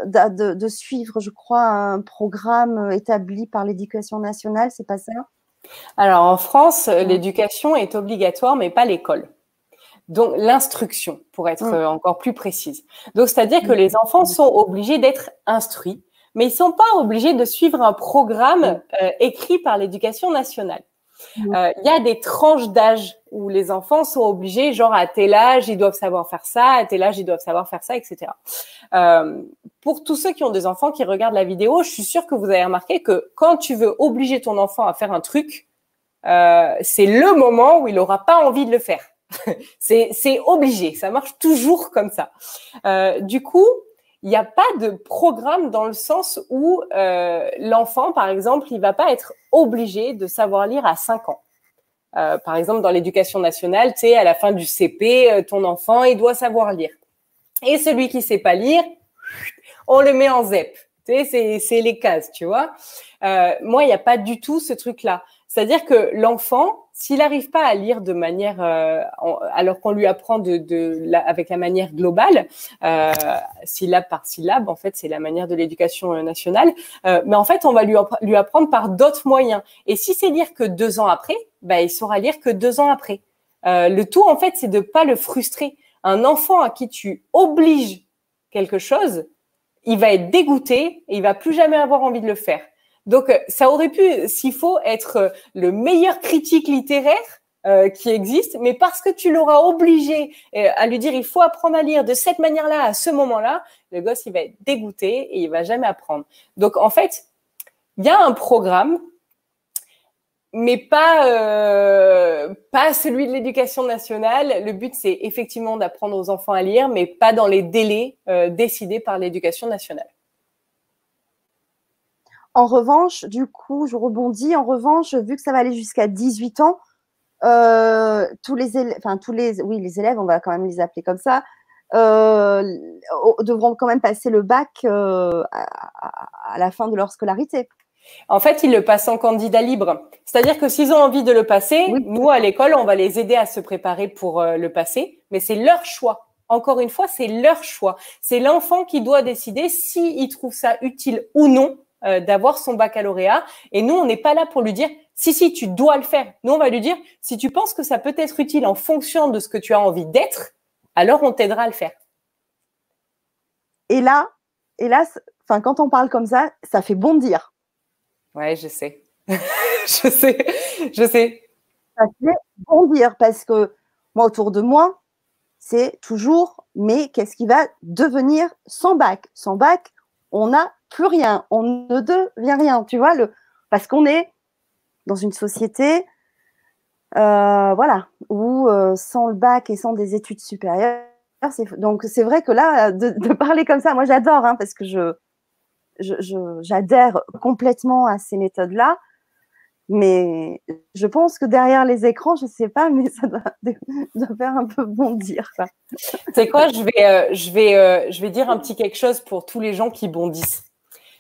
A: de, suivre, je crois, un programme établi par l'éducation nationale, c'est pas ça?
B: Alors en France, l'éducation est obligatoire, mais pas l'école. Donc l'instruction, pour être mm. encore plus précise. Donc c'est-à-dire que les enfants sont obligés d'être instruits mais ils sont pas obligés de suivre un programme euh, écrit par l'éducation nationale. Euh, il y a des tranches d'âge où les enfants sont obligés, genre à tel âge, ils doivent savoir faire ça, à tel âge, ils doivent savoir faire ça, etc. Euh, pour tous ceux qui ont des enfants qui regardent la vidéo, je suis sûre que vous avez remarqué que quand tu veux obliger ton enfant à faire un truc, euh, c'est le moment où il n'aura pas envie de le faire. c'est obligé, ça marche toujours comme ça. Du coup, il n'y a pas de programme dans le sens où euh, l'enfant, par exemple, il va pas être obligé de savoir lire à 5 ans. Euh, par exemple, dans l'éducation nationale, tu sais, à la fin du CP, euh, ton enfant, il doit savoir lire. Et celui qui sait pas lire, on le met en ZEP. Tu sais, c'est les cases, tu vois. Euh, moi, il n'y a pas du tout ce truc-là. C'est-à-dire que l'enfant, s'il n'arrive pas à lire de manière, euh, alors qu'on lui apprend de, de avec la manière globale, euh, syllabe par syllabe, en fait, c'est la manière de l'éducation euh, nationale. Euh, mais en fait, on va lui, apprendre par d'autres moyens. Et si c'est lire que deux ans après, bah, il saura lire que deux ans après. Le tout, en fait, c'est de pas le frustrer. Un enfant à qui tu obliges quelque chose, il va être dégoûté et il va plus jamais avoir envie de le faire. Donc, euh, ça aurait pu, s'il faut, être euh, le meilleur critique littéraire euh, qui existe, mais parce que tu l'auras obligé à lui dire il faut apprendre à lire de cette manière-là à ce moment-là, le gosse il va être dégoûté et il va jamais apprendre. Donc en fait, il y a un programme, mais pas pas celui de l'éducation nationale. Le but c'est effectivement d'apprendre aux enfants à lire, mais pas dans les délais décidés par l'éducation nationale.
A: En revanche, du coup, je rebondis. En revanche, vu que ça va aller jusqu'à 18 ans, euh, tous les élèves, enfin tous les, oui, les élèves, on va quand même les appeler comme ça, euh, devront quand même passer le bac euh, à, la fin de leur scolarité.
B: En fait, ils le passent en candidat libre. C'est-à-dire que s'ils ont envie de le passer, nous, à l'école, on va les aider à se préparer pour le passer, mais c'est leur choix. Encore une fois, c'est leur choix. C'est l'enfant qui doit décider s'il trouve ça utile ou non euh, d'avoir son baccalauréat. Et nous, on n'est pas là pour lui dire si si tu dois le faire. Nous, on va lui dire si tu penses que ça peut être utile en fonction de ce que tu as envie d'être, alors on t'aidera à le faire.
A: Et là, et là, enfin quand on parle comme ça, ça fait bondir.
B: Ouais, je sais, je sais, je sais.
A: Ça fait bondir parce que moi autour de moi, c'est toujours mais qu'est-ce qui va devenir sans bac? Sans bac, on n'a plus rien, on ne devient rien, tu vois, le, parce qu'on est dans une société, euh, voilà, où euh, sans le bac et sans des études supérieures, donc c'est vrai que là, de, parler comme ça, moi j'adore, hein, parce que je, j'adhère complètement à ces méthodes-là. Mais je pense que derrière les écrans, je sais pas, mais ça doit, faire un peu bondir.
B: C'est quoi Je vais, je vais, euh, je vais dire un petit quelque chose pour tous les gens qui bondissent.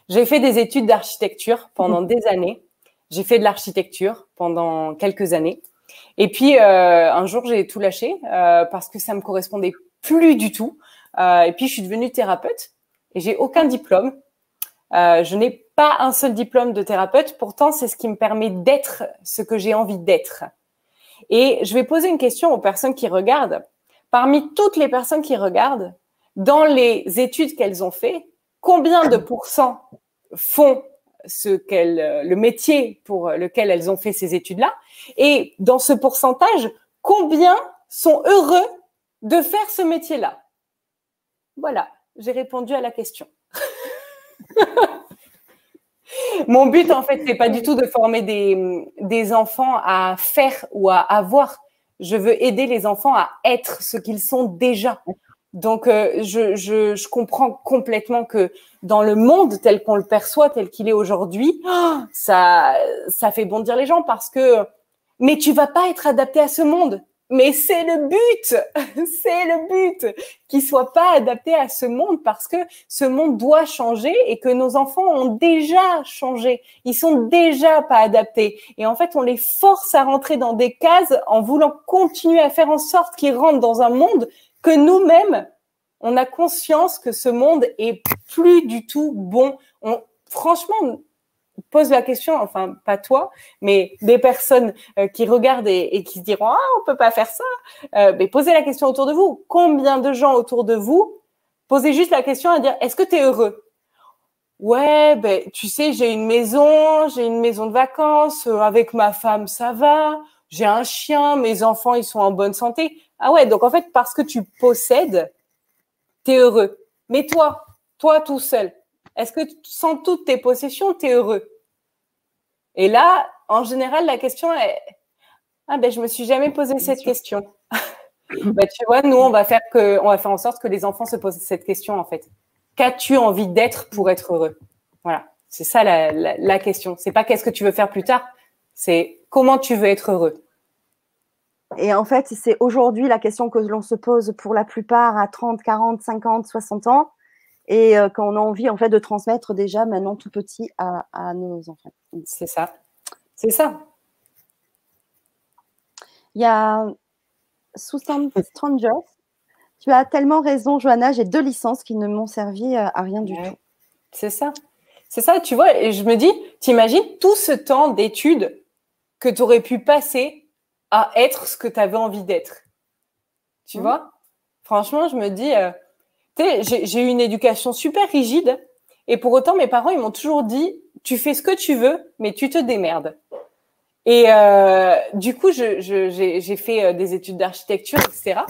B: J'ai fait des études d'architecture pendant des années. J'ai fait de l'architecture pendant quelques années. Et puis euh, un jour, j'ai tout lâché parce que ça me correspondait plus du tout. et puis je suis devenue thérapeute et j'ai aucun diplôme. je n'ai pas un seul diplôme de thérapeute, pourtant c'est ce qui me permet d'être ce que j'ai envie d'être. Et je vais poser une question aux personnes qui regardent. Parmi toutes les personnes qui regardent, dans les études qu'elles ont fait, combien de pourcents font ce qu'elles, le métier pour lequel elles ont fait ces études-là? Et dans ce pourcentage, combien sont heureux de faire ce métier-là? Voilà, j'ai répondu à la question. Mon but, en fait, c'est pas du tout de former des, des enfants à faire ou à avoir. Je veux aider les enfants à être ce qu'ils sont déjà. Donc, euh, je, je, je, comprends complètement que dans le monde tel qu'on le perçoit, tel qu'il est aujourd'hui, ça, ça fait bondir les gens parce que, mais tu vas pas être adapté à ce monde. Mais c'est le but, c'est le but qu'il soit pas adapté à ce monde parce que ce monde doit changer et que nos enfants ont déjà changé. Ils sont déjà pas adaptés. Et en fait, on les force à rentrer dans des cases en voulant continuer à faire en sorte qu'ils rentrent dans un monde que nous-mêmes, on a conscience que ce monde est plus du tout bon. On, franchement, pose la question, enfin pas toi, mais des personnes euh, qui regardent et, qui se diront ah on peut pas faire ça, euh, mais posez la question autour de vous. Combien de gens autour de vous posez juste la question à dire est-ce que tu es heureux? Ouais, ben, tu sais, j'ai une maison, j'ai une maison de vacances, euh, avec ma femme, ça va, j'ai un chien, mes enfants, ils sont en bonne santé. Ah ouais, donc en fait, parce que tu possèdes, tu es heureux. Mais toi, toi tout seul, est-ce que sans toutes tes possessions, tu es heureux? Et là, en général, la question est Ah ben, je me suis jamais posé cette question. ben, tu vois, nous, on va faire que, on va faire en sorte que les enfants se posent cette question en fait. Qu'as-tu envie d'être pour être heureux? Voilà, c'est ça la, la, la question. C'est pas qu'est-ce que tu veux faire plus tard, c'est comment tu veux être heureux.
A: Et en fait, c'est aujourd'hui la question que l'on se pose pour la plupart à 30, 40, 50, 60 ans et euh, qu'on a envie en fait de transmettre déjà maintenant tout petit à, à nos enfants.
B: C'est ça. C'est ça.
A: Il y a Susan Strangers. Tu as tellement raison, Johanna. J'ai deux licences qui ne m'ont servi à rien du
B: Ouais.
A: tout.
B: C'est ça. C'est ça, tu vois. Et je me dis, t'imagines tout ce temps d'études que tu aurais pu passer à être ce que tu avais envie d'être. Tu
A: Mhm.
B: vois? Franchement, je me dis, euh, tu sais, j'ai eu une éducation super rigide. Et pour autant, mes parents, ils m'ont toujours dit, tu fais ce que tu veux, mais tu te démerdes. Et euh, du coup, je- je- j'ai j'ai fait euh, des études d'architecture, etc.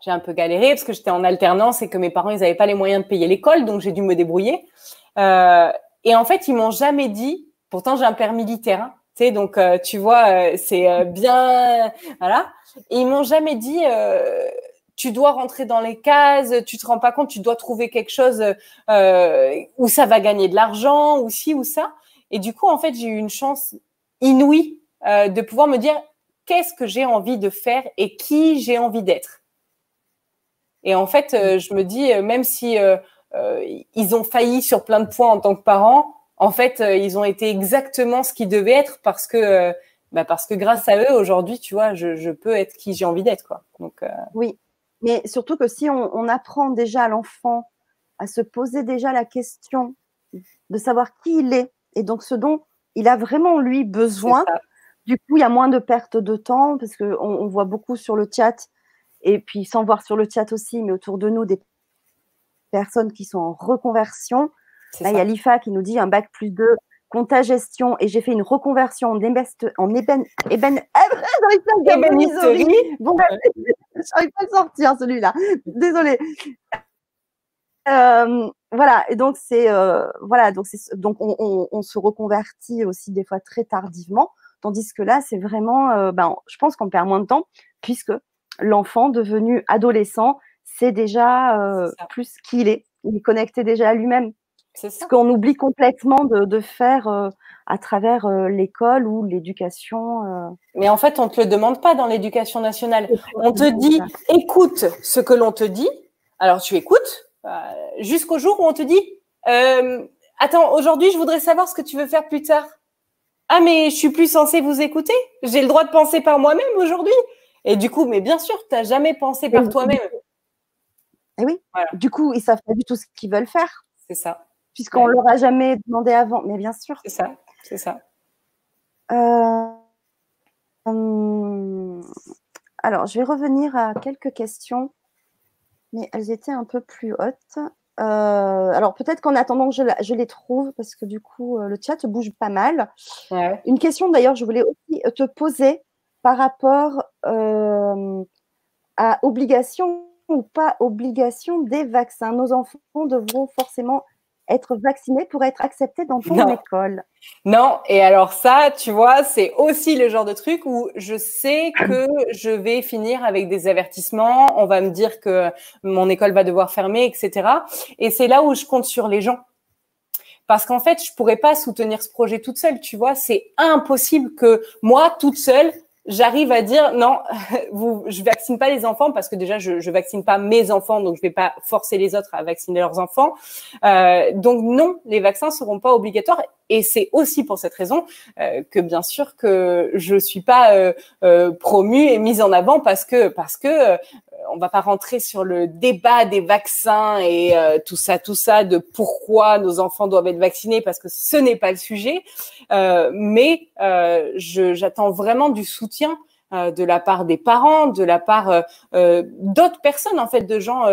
B: J'ai un peu galéré parce que j'étais en alternance et que mes parents, ils n'avaient pas les moyens de payer l'école, donc j'ai dû me débrouiller. Euh, et en fait, ils m'ont jamais dit, pourtant j'ai un père militaire, hein, tu sais, donc euh, tu vois, euh, c'est euh, bien, voilà. Ils m'ont jamais dit, tu dois rentrer dans les cases, tu te rends pas compte, tu dois trouver quelque chose où ça va gagner de l'argent, ou ci ou ça. Et du coup, en fait, j'ai eu une chance inouïe de pouvoir me dire qu'est-ce que j'ai envie de faire et qui j'ai envie d'être. Et en fait, je me dis, même si ils ont failli sur plein de points en tant que parents, en fait, euh, ils ont été exactement ce qu'ils devaient être parce que, euh, bah parce que grâce à eux, aujourd'hui, tu vois, je, je peux être qui j'ai envie d'être, quoi. Donc, euh,
A: Oui, mais surtout que si on, on apprend déjà à l'enfant à se poser déjà la question de savoir qui il est et donc ce dont il a vraiment lui besoin, du coup il y a moins de perte de temps parce que on, on voit beaucoup sur le chat et puis sans voir sur le chat aussi, mais autour de nous des personnes qui sont en reconversion. Là, il y a l'IFA qui nous dit un bac plus 2, compta gestion, et j'ai fait une reconversion en ébeste, en ébène, ébène, ah.
B: Ébénisterie.
A: Bon, j'arrive pas à le sortir celui-là. Désolée. Euh, voilà, et donc c'est euh, voilà, donc c'est donc on, on, on se reconvertit aussi des fois très tardivement, tandis que là c'est vraiment, euh, ben, je pense qu'on perd moins de temps puisque l'enfant devenu adolescent c'est déjà plus qui il est, il est connecté déjà à lui-même ce qu'on oublie complètement de, de faire euh, à travers euh, l'école ou l'éducation. euh,
B: Mais en fait, on te le demande pas dans l'éducation nationale. On te dit, écoute ce que l'on te dit. Alors tu écoutes jusqu'au jour où on te dit, attends, aujourd'hui, je voudrais savoir ce que tu veux faire plus tard. Ah, mais je suis plus censée vous écouter. J'ai le droit de penser par moi-même aujourd'hui. Et du coup, mais bien sûr, tu n'as jamais pensé par toi-même.
A: Et oui,
B: Voilà.
A: du coup, ils savent pas du tout ce qu'ils veulent faire,
B: C'est ça,
A: puisqu'on
B: Ouais.
A: leur a jamais demandé avant. Mais bien sûr.
B: c'est ça, c'est ça.
A: Euh, hum, alors, je vais revenir à quelques questions, mais elles étaient un peu plus hautes. Euh, alors, peut-être qu'en attendant que je, les trouve, parce que du coup, euh, le chat bouge pas mal.
B: Ouais.
A: Une question d'ailleurs, je voulais aussi te poser par rapport euh, à obligation ou pas obligation des vaccins. Nos enfants devront forcément être vaccinés pour être acceptés dans ton
B: Non.
A: école.
B: Non, et alors ça, tu vois, c'est aussi le genre de truc où je sais que je vais finir avec des avertissements, on va me dire que mon école va devoir fermer, etc. Et c'est là où je compte sur les gens. Parce qu'en fait, je pourrais pas soutenir ce projet toute seule, tu vois, c'est impossible que moi, toute seule, j'arrive à dire non, vous, je vaccine pas les enfants parce que déjà je, je vaccine pas mes enfants, donc je vais pas forcer les autres à vacciner leurs enfants. Euh, donc non, les vaccins seront pas obligatoires et c'est aussi pour cette raison euh, que bien sûr que je suis pas euh, euh, promue et mise en avant parce que parce que euh, on va pas rentrer sur le débat des vaccins et euh, tout ça tout ça de pourquoi nos enfants doivent être vaccinés parce que ce n'est pas le sujet. Euh, mais euh, j'attends vraiment du soutien euh, de la part des parents, de la part euh, euh, d'autres personnes en fait, de gens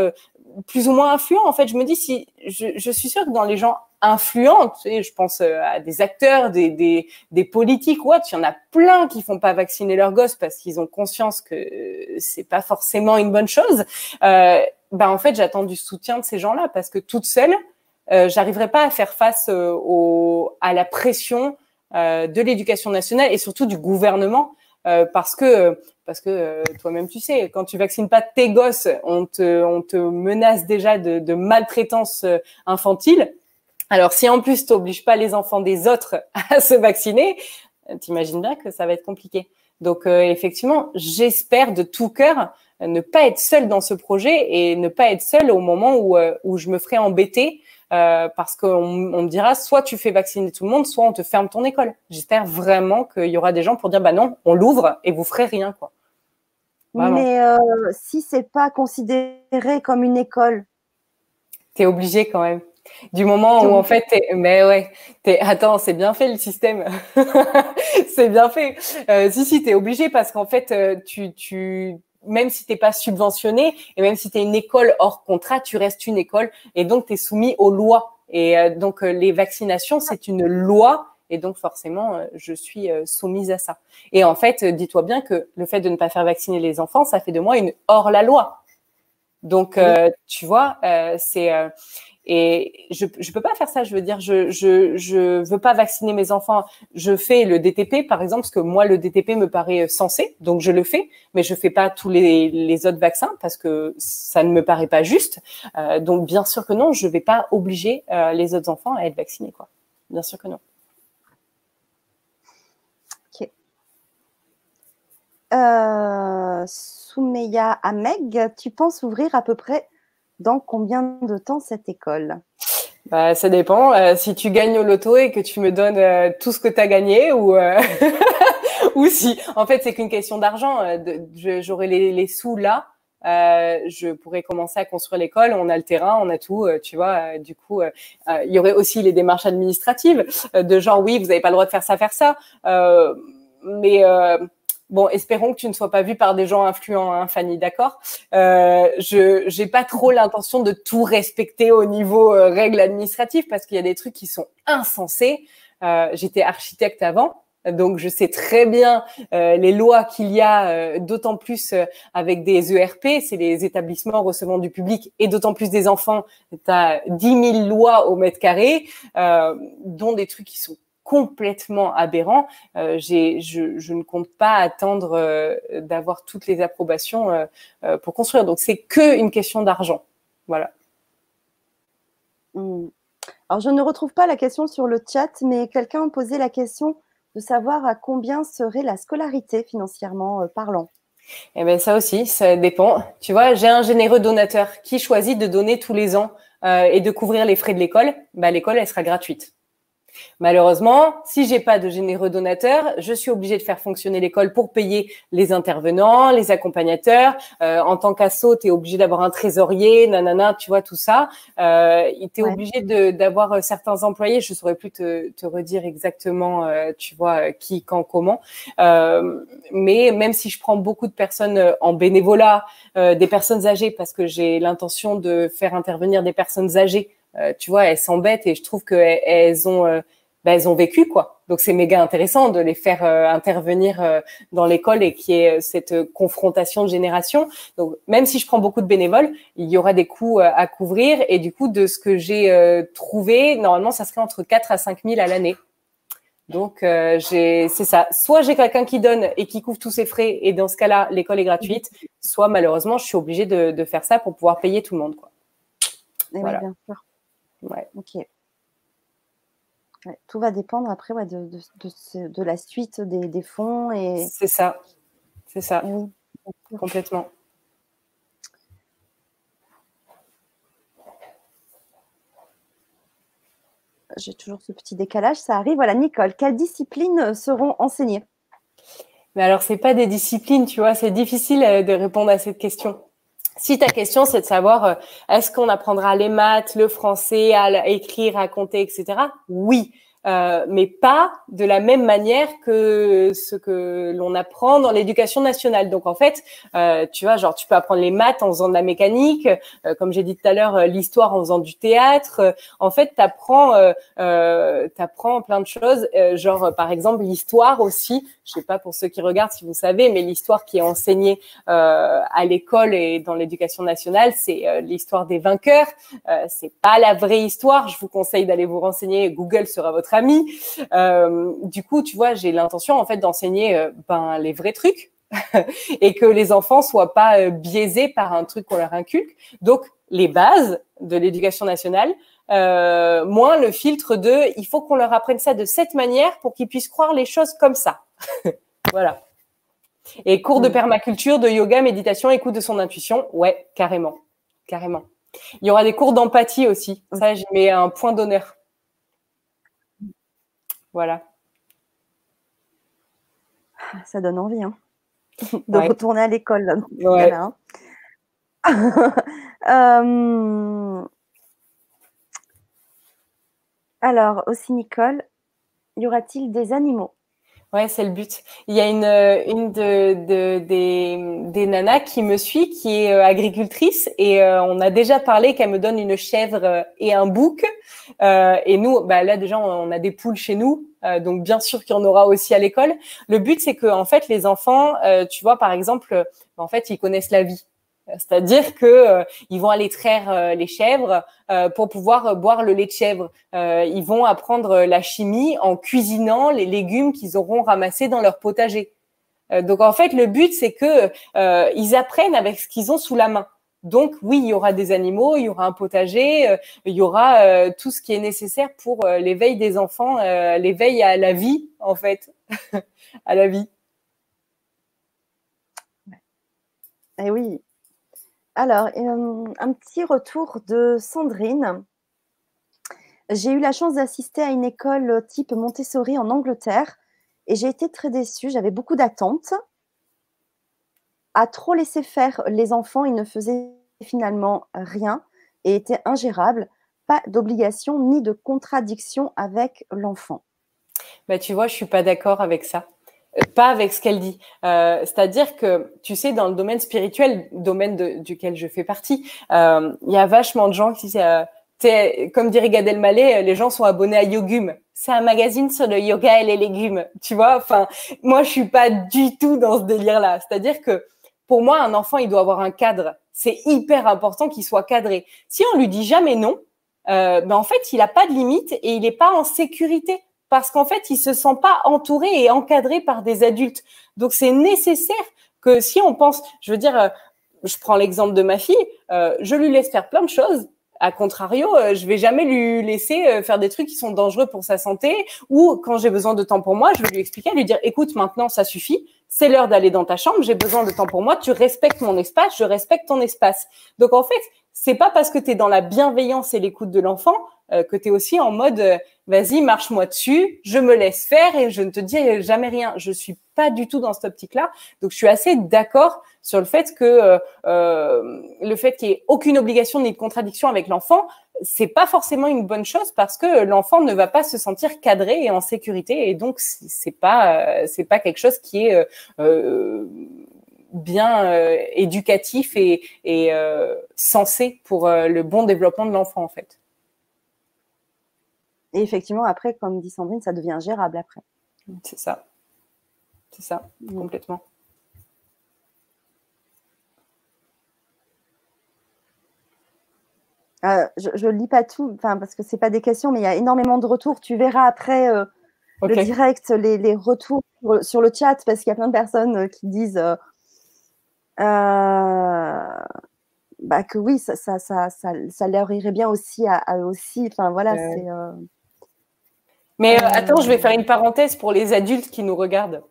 B: plus ou moins influents. En fait, je me dis si je, je suis sûre que dans les gens influents. Tu sais, je pense à des acteurs, des, des, des politiques ou autres. Il y en a plein qui font pas vacciner leurs gosses parce qu'ils ont conscience que c'est pas forcément une bonne chose. Euh, ben en fait, j'attends du soutien de ces gens-là parce que toute seule, euh, j'arriverai pas à faire face au, à la pression de l'éducation nationale et surtout du gouvernement euh, parce que parce que euh, toi-même tu sais, quand tu vaccines pas tes gosses, on te on te menace déjà de, de maltraitance euh, infantile. Alors si en plus tu n'obliges pas les enfants des autres à se vacciner, t'imagines bien que ça va être compliqué. Donc effectivement, j'espère de tout cœur ne pas être seule dans ce projet et ne pas être seule au moment où, où je me ferai embêter euh, parce qu'on on me dira soit tu fais vacciner tout le monde, soit on te ferme ton école. J'espère vraiment qu'il y aura des gens pour dire bah non, on l'ouvre et vous ferez rien quoi.
A: Mais euh, si c'est pas considéré comme une école,
B: t'es obligé quand même. Du moment où en fait, mais ouais, t'es, attends, c'est bien fait le système, c'est bien fait. Euh, si si, t'es obligé parce qu'en fait, euh, tu tu même si t'es pas subventionné et même si tu es une école hors contrat, tu restes une école et donc tu es soumis aux lois. Et euh, donc euh, les vaccinations, c'est une loi et donc forcément, euh, je suis soumise à ça. Et en fait, dis-toi bien que le fait de ne pas faire vacciner les enfants, ça fait de moi une hors la loi. Donc, tu vois, c'est et je je peux pas faire ça. Je veux dire, je je veux pas vacciner mes enfants. Je fais le DTP par exemple parce que moi le DTP me paraît sensé, donc je le fais, mais je fais pas tous les les autres vaccins parce que ça ne me paraît pas juste. Euh, donc bien sûr que non, je vais pas obliger euh, les autres enfants à être vaccinés quoi. Bien sûr que non.
A: Ok. Euh, Soumeya Ameg, tu penses ouvrir à peu près dans combien de temps cette école?
B: Bah, ça dépend. Euh, si tu gagnes au loto et que tu me donnes euh, tout ce que tu as gagné ou euh, ou si en fait c'est qu'une question d'argent, j'aurai les, les, sous là, je pourrais commencer à construire l'école, on a le terrain, on a tout, tu vois. du coup, il y aurait aussi les démarches administratives de genre oui, vous n'avez pas le droit de faire ça, faire ça. mais Bon, espérons que tu ne sois pas vu par des gens influents, hein, Fanny, d'accord? Euh, Je j'ai pas trop l'intention de tout respecter au niveau euh, règles administratives parce qu'il y a des trucs qui sont insensés. Euh, J'étais architecte avant, donc je sais très bien euh, les lois qu'il y a, euh, d'autant plus euh, avec des ERP, c'est les établissements recevant du public, et d'autant plus des enfants. Tu as 10 000 lois au mètre carré, dont des trucs qui sont complètement aberrant. Euh, je, je, ne compte pas attendre euh, d'avoir toutes les approbations euh, pour construire. Donc c'est que une question d'argent. Voilà.
A: Hmm. Alors je ne retrouve pas la question sur le chat, mais quelqu'un a posé la question de savoir à combien serait la scolarité financièrement parlant.
B: Eh bien, ça aussi, ça dépend. Tu vois, j'ai un généreux donateur qui choisit de donner tous les ans et de couvrir les frais de l'école. Bah, l'école, elle sera gratuite. Malheureusement, si j'ai pas de généreux donateurs, je suis obligée de faire fonctionner l'école pour payer les intervenants, les accompagnateurs. Euh, en tant qu'asso, tu es obligé d'avoir un trésorier, nanana, tu vois tout ça. Euh, tu es obligé d'avoir euh, certains employés. Je saurais plus te, te redire exactement, euh, tu vois, qui, quand, comment. Euh, mais même si je prends beaucoup de personnes en bénévolat, des personnes âgées, parce que j'ai l'intention de faire intervenir des personnes âgées tu vois, elles s'embêtent et je trouve qu'elles elles ont, euh, bah, elles ont vécu quoi. Donc c'est méga intéressant de les faire euh, intervenir dans l'école et qu'il y ait cette confrontation de génération. Donc même si je prends beaucoup de bénévoles, il y aura des coûts à couvrir et du coup de ce que j'ai trouvé, normalement ça serait entre 4 à 5 000 à l'année. Donc c'est ça. Soit j'ai quelqu'un qui donne et qui couvre tous ses frais et dans ce cas-là l'école est gratuite. Soit malheureusement je suis obligée de, de faire ça pour pouvoir payer tout le monde quoi.
A: Eh voilà. bien sûr. Ouais, ok. tout va dépendre après de, de, la suite des, fonds. et.
B: C'est ça. C'est ça. Complètement.
A: J'ai toujours ce petit décalage, ça arrive. Voilà, Nicole, quelles disciplines seront enseignées?
B: Mais alors, ce n'est pas des disciplines, tu vois, c'est difficile euh, de répondre à cette question. Si ta question c'est de savoir euh, est-ce qu'on apprendra les maths, le français, à écrire, à compter, etc. Oui. euh, mais pas de la même manière que ce que l'on apprend dans l'éducation nationale. Donc en fait, euh, tu vois, genre tu peux apprendre les maths en faisant de la mécanique, euh, comme j'ai dit tout à l'heure, euh, l'histoire en faisant du théâtre. En fait, tu apprends, apprends plein de choses, genre par exemple l'histoire aussi. Je sais pas pour ceux qui regardent si vous savez, mais l'histoire qui est enseignée à l'école et dans l'éducation nationale, c'est l'histoire des vainqueurs. c'est pas la vraie histoire. Je vous conseille d'aller vous renseigner. Google sera votre ami. Euh, du coup, tu vois, j'ai l'intention en fait d'enseigner euh, ben, les vrais trucs et que les enfants soient pas euh, biaisés par un truc qu'on leur inculque. Donc, les bases de l'éducation nationale, moins le filtre de il faut qu'on leur apprenne ça de cette manière pour qu'ils puissent croire les choses comme ça. voilà. Et cours de permaculture, de yoga, méditation, écoute de son intuition, ouais, carrément, carrément. Il y aura des cours d'empathie aussi. Ça, j'y mets un point d'honneur. Voilà.
A: Ça donne envie hein, de retourner à l'école. Hein. Euh, alors, aussi Nicole, y aura-t-il des animaux?
B: Ouais, c'est le but. Il y a une, euh, une de, de des, des, nanas qui me suit, qui est euh, agricultrice, et euh, on a déjà parlé qu'elle me donne une chèvre et un bouc. Euh, et nous, bah là déjà, on a des poules chez nous, donc bien sûr qu'il y en aura aussi à l'école. Le but, c'est que en fait, les enfants, tu vois, par exemple, en fait, ils connaissent la vie. C'est-à-dire que euh, ils vont aller traire euh, les chèvres euh, pour pouvoir boire le lait de chèvre. ils vont apprendre la chimie en cuisinant les légumes qu'ils auront ramassés dans leur potager. donc en fait, le but c'est que ils apprennent avec ce qu'ils ont sous la main. Donc oui, il y aura des animaux, il y aura un potager, il y aura tout ce qui est nécessaire pour l'éveil des enfants, l'éveil à la vie en fait, à la vie.
A: Eh oui, alors, euh, un petit retour de Sandrine. J'ai eu la chance d'assister à une école type Montessori en Angleterre et j'ai été très déçue. J'avais beaucoup d'attentes. À trop laisser faire les enfants, ils ne faisaient finalement rien et étaient ingérables. Pas d'obligation ni de contradiction avec l'enfant.
B: Bah, tu vois, je suis pas d'accord avec ça pas avec ce qu'elle dit. Euh, C'est-à-dire que, tu sais, dans le domaine spirituel, domaine duquel je fais partie, euh, il y a vachement de gens qui, euh, comme dirait Gad Elmaleh, les gens sont abonnés à Yogum. C'est un magazine sur le yoga et les légumes, tu vois. Enfin, moi, je suis pas du tout dans ce délire-là. C'est-à-dire que, pour moi, un enfant, il doit avoir un cadre. C'est hyper important qu'il soit cadré. Si on lui dit jamais non, euh, ben en fait, il a pas de limite et il n'est pas en sécurité parce qu'en fait, il se sent pas entouré et encadré par des adultes. Donc, c'est nécessaire que si on pense, je veux dire, euh, je prends l'exemple de ma fille, euh, je lui laisse faire plein de choses. A contrario, euh, je vais jamais lui laisser faire des trucs qui sont dangereux pour sa santé ou quand j'ai besoin de temps pour moi, je vais lui expliquer, lui dire écoute, maintenant ça suffit, c'est l'heure d'aller dans ta chambre, j'ai besoin de temps pour moi, tu respectes mon espace, je respecte ton espace. Donc en fait, c'est pas parce que tu es dans la bienveillance et l'écoute de l'enfant que tu es aussi en mode vas-y, marche-moi dessus, je me laisse faire et je ne te dis jamais rien. Je suis pas du tout dans cette optique-là. Donc, je suis assez d'accord sur le fait que euh, euh le fait qu'il n'y ait aucune obligation ni de contradiction avec l'enfant, c'est pas forcément une bonne chose parce que l'enfant ne va pas se sentir cadré et en sécurité et donc c'est pas euh, c'est pas quelque chose qui est euh, euh bien éducatif et, et sensé pour le bon développement de l'enfant en fait.
A: Et effectivement, après, comme dit Sandrine, ça devient gérable après.
B: C'est ça. C'est ça, complètement.
A: Euh, je ne lis pas tout, parce que ce n'est pas des questions, mais il y a énormément de retours. Tu verras après euh, le direct, les, retours sur, le chat, parce qu'il y a plein de personnes euh, qui disent bah, que oui, ça, ça, ça, ça, leur irait bien aussi à, eux aussi. Enfin, voilà, c'est.
B: Mais euh, attends, je vais faire une parenthèse pour les adultes qui nous regardent.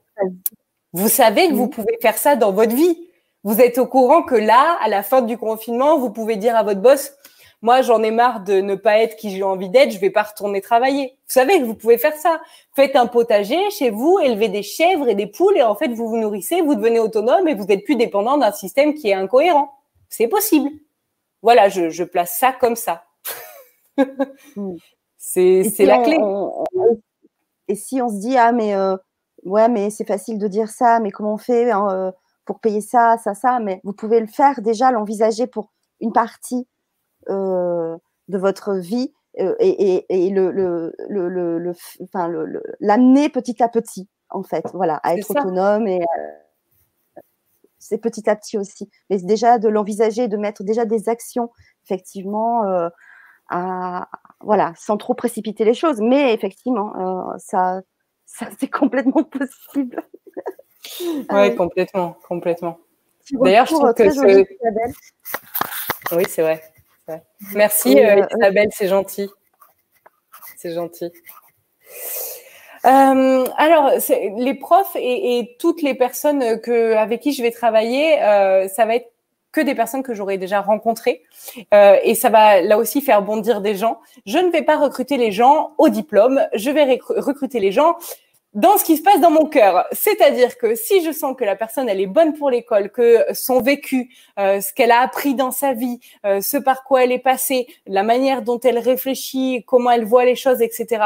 B: Vous savez que vous pouvez faire ça dans votre vie. Vous êtes au courant que là, à la fin du confinement, vous pouvez dire à votre boss, moi, j'en ai marre de ne pas être qui j'ai envie d'être, je vais pas retourner travailler. Vous savez que vous pouvez faire ça. Faites un potager chez vous, élevez des chèvres et des poules et en fait, vous vous nourrissez, vous devenez autonome et vous êtes plus dépendant d'un système qui est incohérent. C'est possible. Voilà, je, je place ça comme ça. C'est la clé.
A: et si on se dit, ah, mais ouais, mais c'est facile de dire ça, mais comment on fait hein, pour payer ça, ça, ça Mais vous pouvez le faire déjà, l'envisager pour une partie de votre vie et, et, le, le, le, le, enfin, l'amener petit à petit, en fait, voilà, à être autonome et c'est petit à petit aussi. Mais déjà de l'envisager, de mettre déjà des actions, effectivement, euh, à, voilà, sans trop précipiter les choses. Mais effectivement, euh, ça, ça c'est complètement possible.
B: oui, complètement, complètement. D'ailleurs, je trouve que ce... Oui, c'est vrai. Merci euh, Isabelle, c'est gentil. C'est gentil. Euh, alors, les profs et, toutes les personnes que, avec qui je vais travailler, euh, ça va être que des personnes que j'aurais déjà rencontrées. Euh, et ça va là aussi faire bondir des gens. Je ne vais pas recruter les gens au diplôme, je vais recruter les gens dans ce qui se passe dans mon cœur. C'est-à-dire que si je sens que la personne, elle est bonne pour l'école, que son vécu, ce qu'elle a appris dans sa vie, ce par quoi elle est passée, la manière dont elle réfléchit, comment elle voit les choses, etc.,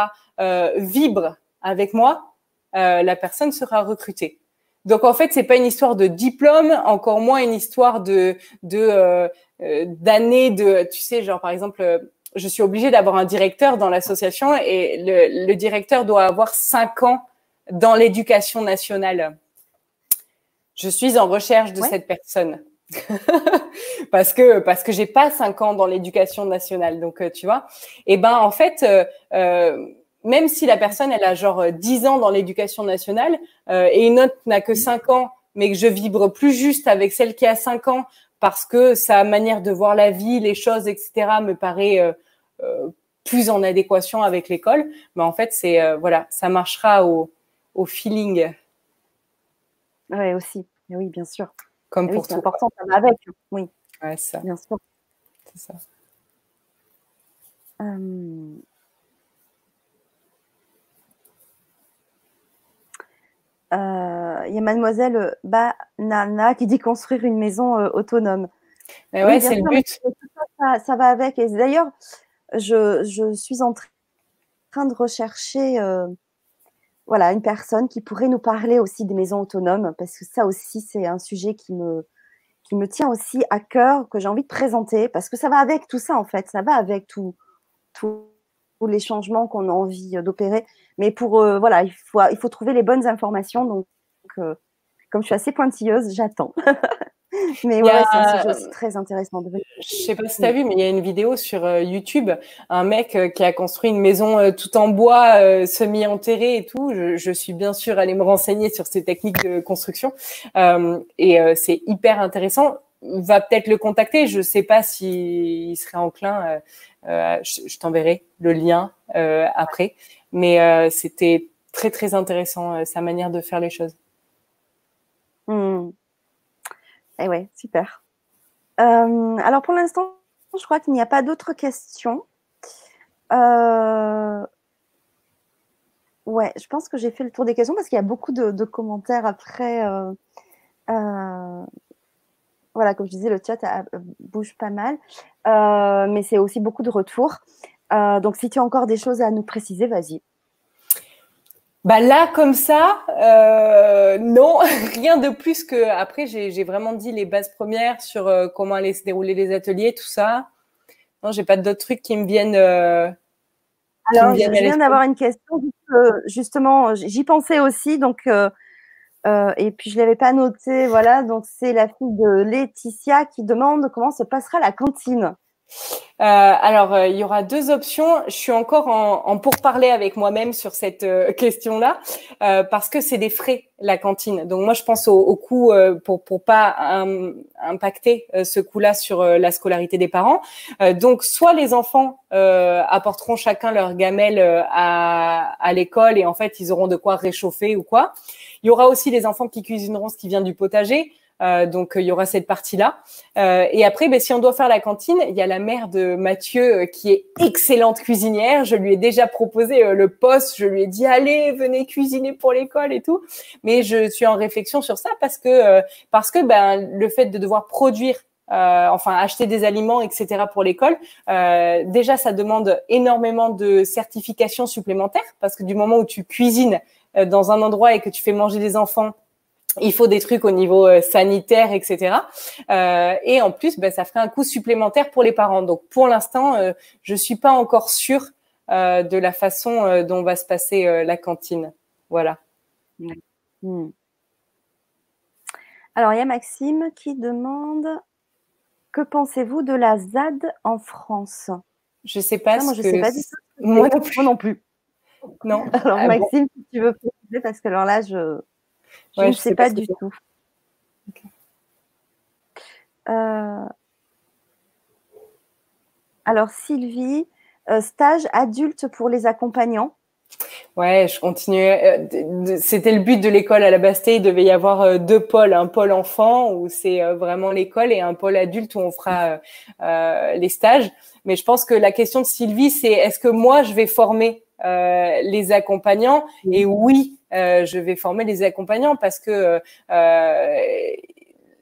B: vibre avec moi, euh, la personne sera recrutée. Donc en fait, c'est pas une histoire de diplôme, encore moins une histoire de de euh, euh, d'années de, tu sais, genre par exemple, je suis obligée d'avoir un directeur dans l'association et le, le, directeur doit avoir cinq ans dans l'éducation nationale. Je suis en recherche de cette personne. parce que parce que j'ai pas cinq ans dans l'éducation nationale donc tu vois et ben en fait euh, même si la personne, elle a genre 10 euh, ans dans l'éducation nationale euh, et une autre n'a que 5 ans, mais que je vibre plus juste avec celle qui a 5 ans parce que sa manière de voir la vie, les choses, etc., me paraît euh, euh, plus en adéquation avec l'école. Mais en fait, c'est voilà, ça marchera au, au feeling.
A: Oui, aussi. Oui, bien sûr.
B: Comme pour
A: oui, C'est important, ça va avec. Oui.
B: Ouais, ça.
A: Bien sûr.
B: C'est ça.
A: Euh... Euh, il y a mademoiselle Banana qui dit construire une maison euh, autonome.
B: Mais ouais, c'est le but.
A: Ça, ça, va avec. Et d'ailleurs, je, je, suis en train de rechercher euh, voilà, une personne qui pourrait nous parler aussi des maisons autonomes, parce que ça aussi, c'est un sujet qui me, qui me tient aussi à cœur, que j'ai envie de présenter, parce que ça va avec tout ça, en fait. Ça va avec tout, tout les changements qu'on a envie d'opérer. Mais pour euh, voilà, il faut, il faut trouver les bonnes informations. Donc, euh, comme je suis assez pointilleuse, j'attends. mais ouais, c'est un sujet aussi très intéressant. De...
B: Je sais pas si tu as vu, mais il y a une vidéo sur euh, YouTube, un mec qui a construit une maison tout en bois, semi-enterrée et tout. Je, je, suis bien sûr allée me renseigner sur ces techniques de construction et c'est hyper intéressant. Va peut-être le contacter. Je sais pas s'il serait enclin. Je, je t'enverrai le lien après. Mais euh, c'était très, très intéressant, euh, sa manière de faire les choses.
A: Mmh. Eh ouais, super. Euh, alors pour l'instant, je crois qu'il n'y a pas d'autres questions. Euh... Ouais, je pense que j'ai fait le tour des questions parce qu'il y a beaucoup de, commentaires après. Euh, euh... Voilà, comme je disais, le chat bouge pas mal, mais c'est aussi beaucoup de retours. Euh, donc, si tu as encore des choses à nous préciser, vas-y.
B: Bah là, comme ça, euh, non, rien de plus que. Après, j'ai vraiment dit les bases premières sur euh, comment allaient se dérouler les ateliers, tout ça. Non, j'ai pas d'autres trucs qui me viennent. Euh,
A: Alors, je viens d'avoir une question. Justement, j'y pensais aussi, donc. Et puis je l'avais pas noté, voilà. Donc c'est la fille de Laetitia qui demande comment se passera la cantine.
B: Euh, alors, euh, il y aura deux options. Je suis encore en, en pourparler avec moi-même sur cette euh, question-là parce que c'est des frais la cantine. Donc moi, je pense au, au coût pour pour pas impacter ce coût-là sur la scolarité des parents. donc, soit les enfants apporteront chacun leur gamelle à, à l'école et en fait, ils auront de quoi réchauffer ou quoi. Il y aura aussi les enfants qui cuisineront ce qui vient du potager. Euh, donc il y aura cette partie-là. Euh, et après, ben, si on doit faire la cantine, il y a la mère de Mathieu euh, qui est excellente cuisinière. Je lui ai déjà proposé le poste. Je lui ai dit allez, venez cuisiner pour l'école et tout. Mais je suis en réflexion sur ça parce que parce que ben le fait de devoir produire euh, enfin acheter des aliments, etc. pour l'école. Euh, déjà, ça demande énormément de certifications supplémentaires parce que du moment où tu cuisines euh, dans un endroit et que tu fais manger des enfants, il faut des trucs au niveau sanitaire, etc. et en plus, ben, ça ferait un coût supplémentaire pour les parents. Donc, pour l'instant, je suis pas encore sûre de la façon dont va se passer la cantine. Voilà.
A: Hmm. Alors, il y a Maxime qui demande que pensez-vous de la ZAD en France?
B: Je ne sais pas.
A: moi, je sais pas du tout.
B: Moi non plus.
A: non Alors, ah Maxime, si tu veux préciser, parce que alors là, je, ne sais, pas, du tout. Euh, alors, Sylvie, euh, stage adulte pour les accompagnants.
B: Ouais, je continuais. Euh, c'était le but de l'école à la Bastille. Il devait y avoir deux pôles, un pôle enfant où c'est vraiment l'école et un pôle adulte où on fera les stages. Mais je pense que la question de Sylvie, c'est est-ce que moi je vais former les accompagnants Et oui, je vais former les accompagnants parce que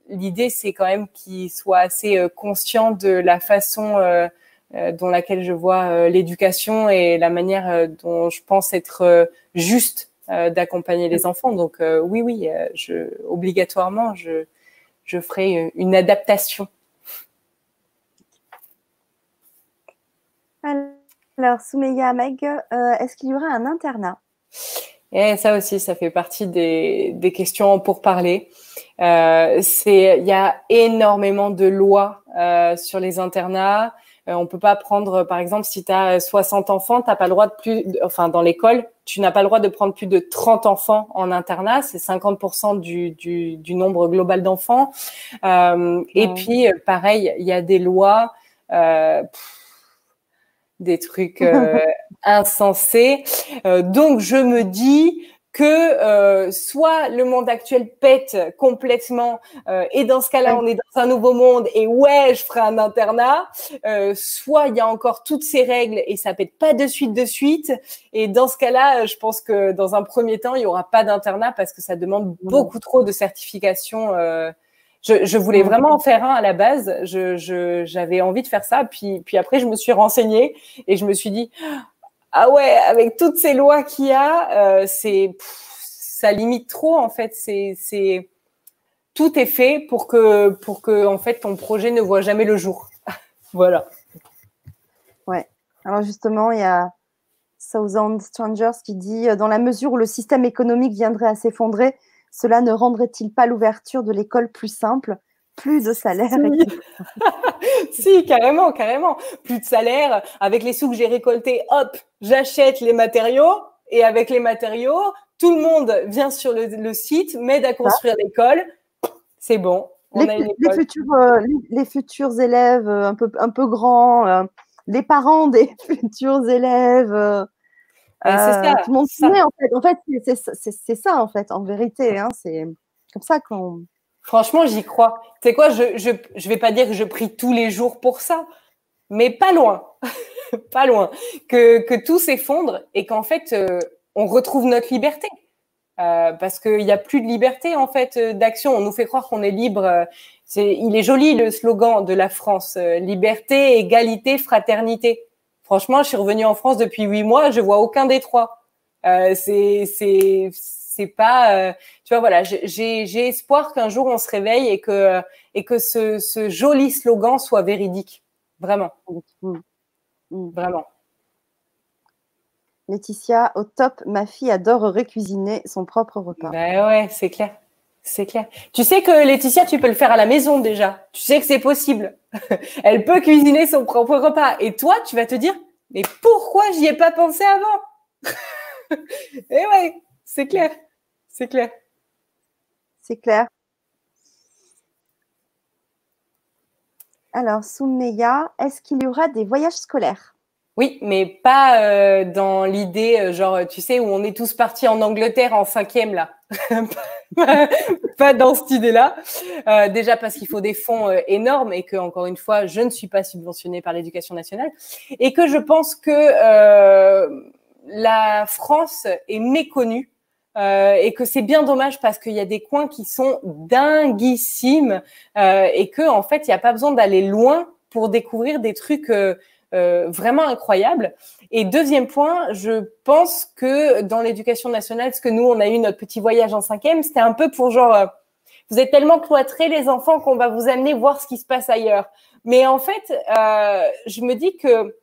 B: l'idée c'est quand même qu'ils soient assez conscients de la façon euh, dans laquelle je vois euh, l'éducation et la manière euh, dont je pense être juste d'accompagner les enfants. Donc oui, oui, je, obligatoirement, je, je ferai une adaptation.
A: Alors, Soumeya Meg, est-ce qu'il y aura un internat?
B: Et eh, ça aussi, ça fait partie des, des questions pour parler. Euh, c'est, il y a énormément de lois euh, sur les internats. Euh, on peut pas prendre, par exemple, si tu as 60 enfants, t'as pas le droit de plus, enfin dans l'école, tu n'as pas le droit de prendre plus de 30 enfants en internat, c'est 50% du, du, du, nombre global d'enfants. Euh, Et puis, pareil, il y a des lois. Euh, des trucs euh, insensés. Euh, donc je me dis, que euh, soit le monde actuel pète complètement euh, et dans ce cas-là on est dans un nouveau monde et ouais je ferai un internat, euh, soit il y a encore toutes ces règles et ça pète pas de suite de suite et dans ce cas-là je pense que dans un premier temps il y aura pas d'internat parce que ça demande beaucoup trop de certifications. Je, je, voulais vraiment en faire un à la base. Je, j'avais envie de faire ça. Puis, puis après, je me suis renseignée et je me suis dit, ah ouais, avec toutes ces lois qu'il y a, euh, c'est ça limite trop en fait. C'est tout est fait pour que pour que en fait ton projet ne voit jamais le jour. voilà.
A: Ouais. Alors justement, il y a Southern Strangers qui dit dans la mesure où le système économique viendrait à s'effondrer, cela ne rendrait-il pas l'ouverture de l'école plus simple? Plus de salaire.
B: Si. carrément, carrément. Plus de salaire. Avec les sous que j'ai récoltés, hop, j'achète les matériaux. Et avec les matériaux, tout le monde vient sur le, site, m'aide à construire l'école. C'est bon.
A: On les, a une les, futurs, euh, les, futurs élèves euh, un peu, un peu grands, euh, les parents des futurs élèves. Ça. Tout le monde en fait. En fait, c'est ça, en fait, en vérité. Hein, c'est comme ça qu'on
B: Franchement, j'y crois. Tu sais quoi, je, je, je vais pas dire que je prie tous les jours pour ça, mais pas loin. pas loin. Que, que tout s'effondre et qu'en fait, euh, on retrouve notre liberté. Euh, parce qu'il n'y a plus de liberté en fait euh, d'action. On nous fait croire qu'on est libre. Il est joli le slogan de la France liberté, égalité, fraternité. Franchement, je suis revenue en France depuis huit mois, je vois aucun des trois. c'est, c'est, c'est pas, euh, tu vois, voilà, j'ai espoir qu'un jour on se réveille et que et que ce, ce joli slogan soit véridique, vraiment, mm. Mm. vraiment.
A: Laetitia, au top, ma fille adore récuisiner son propre repas.
B: Ben ouais, c'est clair. C'est clair. Tu sais que Laetitia, tu peux le faire à la maison déjà. Tu sais que c'est possible. Elle peut cuisiner son propre repas. Et toi, tu vas te dire, mais pourquoi j'y ai pas pensé avant? Et ouais, c'est clair. C'est clair.
A: C'est clair. Alors, Soumeya, est-ce qu'il y aura des voyages scolaires?
B: Oui, mais pas euh, dans l'idée, euh, genre, tu sais, où on est tous partis en Angleterre en cinquième, là. pas dans cette idée-là. Euh, déjà parce qu'il faut des fonds énormes et que, encore une fois, je ne suis pas subventionnée par l'éducation nationale. Et que je pense que la France est méconnue euh, et que c'est bien dommage parce qu'il y a des coins qui sont dinguissimes euh, et que en fait il n'y a pas besoin d'aller loin pour découvrir des trucs euh, vraiment incroyables. Et deuxième point, je pense que dans l'éducation nationale, ce que nous on a eu notre petit voyage en cinquième, c'était un peu pour genre euh, vous êtes tellement cloîtrés les enfants qu'on va vous amener voir ce qui se passe ailleurs. Mais en fait, euh, je me dis que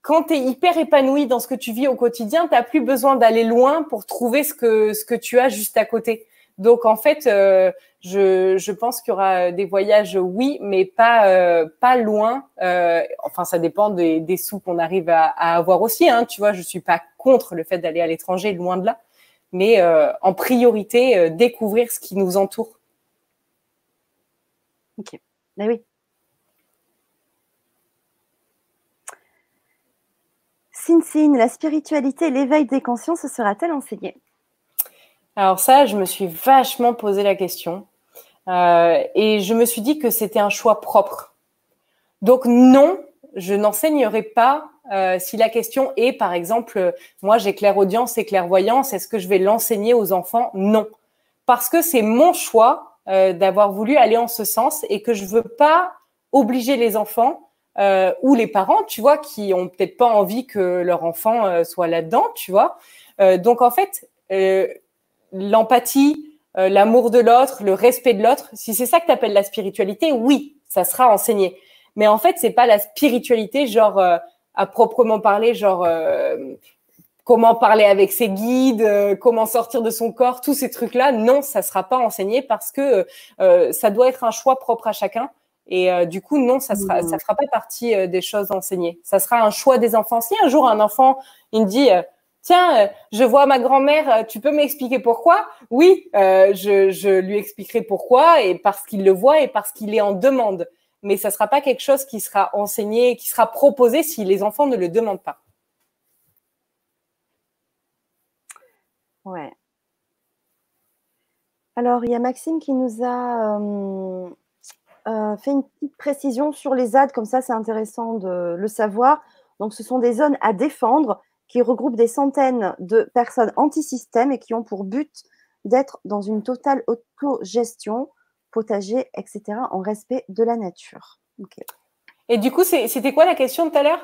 B: quand tu es hyper épanoui dans ce que tu vis au quotidien, tu plus besoin d'aller loin pour trouver ce que, ce que tu as juste à côté. Donc en fait, euh, je, pense qu'il y aura des voyages, oui, mais pas euh, pas loin. Euh, enfin, ça dépend des, des sous qu'on arrive à, avoir aussi. Hein, tu vois, je suis pas contre le fait d'aller à l'étranger, loin de là, mais euh, en priorité, euh, découvrir ce qui nous entoure.
A: Ok, mais oui. Sin Sin, la spiritualité et l'éveil des consciences sera-t-elle enseignée?
B: Alors ça, je me suis vachement posé la question euh, et je me suis dit que c'était un choix propre. Donc non, je n'enseignerai pas euh, si la question est, par exemple, moi j'ai clairaudience et clairvoyance, est-ce que je vais l'enseigner aux enfants? Non, parce que c'est mon choix euh, d'avoir voulu aller en ce sens et que je veux pas obliger les enfants euh, ou les parents, tu vois, qui ont peut-être pas envie que leur enfant euh, soit là-dedans, tu vois. Euh, donc en fait, euh, l'empathie, euh, l'amour de l'autre, le respect de l'autre, si c'est ça que tu appelles la spiritualité, oui, ça sera enseigné. Mais en fait, c'est pas la spiritualité, genre euh, à proprement parler, genre comment parler avec ses guides, comment sortir de son corps, tous ces trucs-là. Non, ça sera pas enseigné parce que ça doit être un choix propre à chacun. Et euh, du coup, non, ça sera, ça fera pas partie euh, des choses enseignées. Ça sera un choix des enfants. Si un jour un enfant, il me dit, euh, tiens, je vois ma grand-mère, tu peux m'expliquer pourquoi? Oui, je, je lui expliquerai pourquoi et parce qu'il le voit et parce qu'il est en demande. Mais ça sera pas quelque chose qui sera enseigné, qui sera proposé si les enfants ne le demandent pas.
A: Ouais. Alors, il y a Maxime qui nous a euh, euh, fait une petite précision sur les ZAD, comme ça c'est intéressant de le savoir. Donc ce sont des zones à défendre qui regroupent des centaines de personnes anti-système et qui ont pour but d'être dans une totale autogestion, potager, etc., en respect de la nature. Okay.
B: Et du coup, c'était quoi la question tout à l'heure?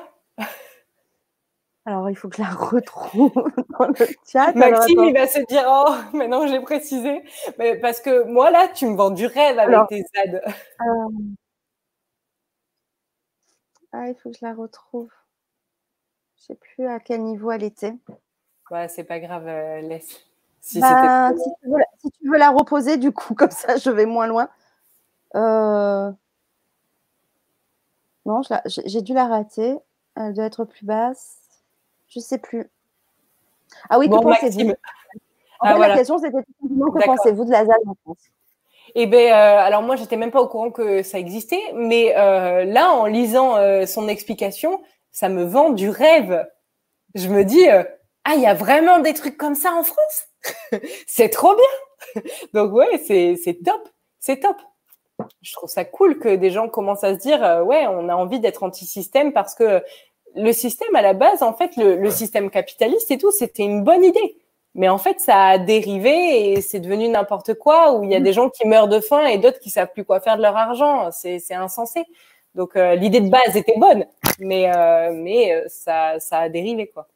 A: Alors, il faut que je la retrouve dans le chat.
B: Maxime, Alors, il va se dire Oh, maintenant j'ai précisé. Mais parce que moi, là, tu me vends du rêve avec Alors, tes ZAD. Euh...
A: Ah, il faut que je la retrouve. Je sais plus à quel niveau elle était.
B: Ouais, c'est pas grave, euh, laisse.
A: Si, bah, si, tu veux, si, tu veux, la reposer, du coup, comme ça, je vais moins loin. Euh... Non, j'ai dû la rater. Elle doit être plus basse. Je ne sais plus. Ah oui, bon, que pensez-vous en ah, fait, voilà. La question, c'était que pensez-vous de la ZAD en France
B: eh bien, euh, alors moi, j'étais même pas au courant que ça existait, mais euh, là, en lisant euh, son explication, ça me vend du rêve. Je me dis, euh, ah, il y a vraiment des trucs comme ça en France? C'est trop bien Donc ouais, c'est top, c'est top. Je trouve ça cool que des gens commencent à se dire, euh, ouais, on a envie d'être anti-système parce que le système à la base, en fait, le, le système capitaliste et tout, c'était une bonne idée. Mais en fait, ça a dérivé et c'est devenu n'importe quoi où il y a des gens qui meurent de faim et d'autres qui savent plus quoi faire de leur argent. C'est insensé. Donc euh, l'idée de base était bonne, mais euh, mais euh, ça ça a dérivé quoi.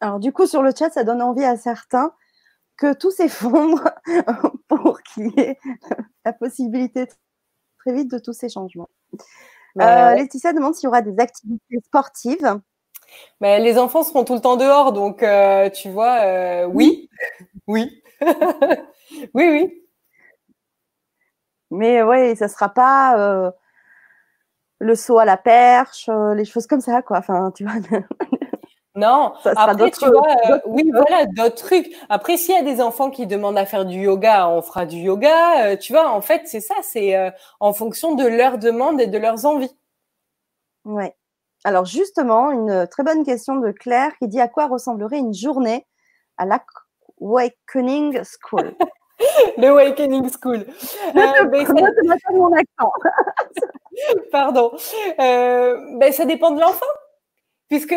A: Alors du coup sur le chat, ça donne envie à certains que tout s'effondre pour qu'il y ait la possibilité très vite de tous ces changements. Euh, Laetitia demande s'il y aura des activités sportives.
B: Mais les enfants seront tout le temps dehors, donc tu vois, oui, oui, oui, oui.
A: Mais oui, ça sera pas le saut à la perche, euh, les choses comme ça, quoi. Enfin, tu vois.
B: Non, après, tu vois, euh, oui, voilà, d'autres trucs. Après, s'il y a des enfants qui demandent à faire du yoga, on fera du yoga. Euh, tu vois, en fait, c'est ça, c'est euh, en fonction de leurs demandes et de leurs envies.
A: Ouais. Alors, justement, une très bonne question de Claire qui dit à quoi ressemblerait une journée à l'Awakening School?
B: L'Awakening School.
A: Euh, mon accent.
B: Pardon. ben, ça dépend de l'enfant. puisque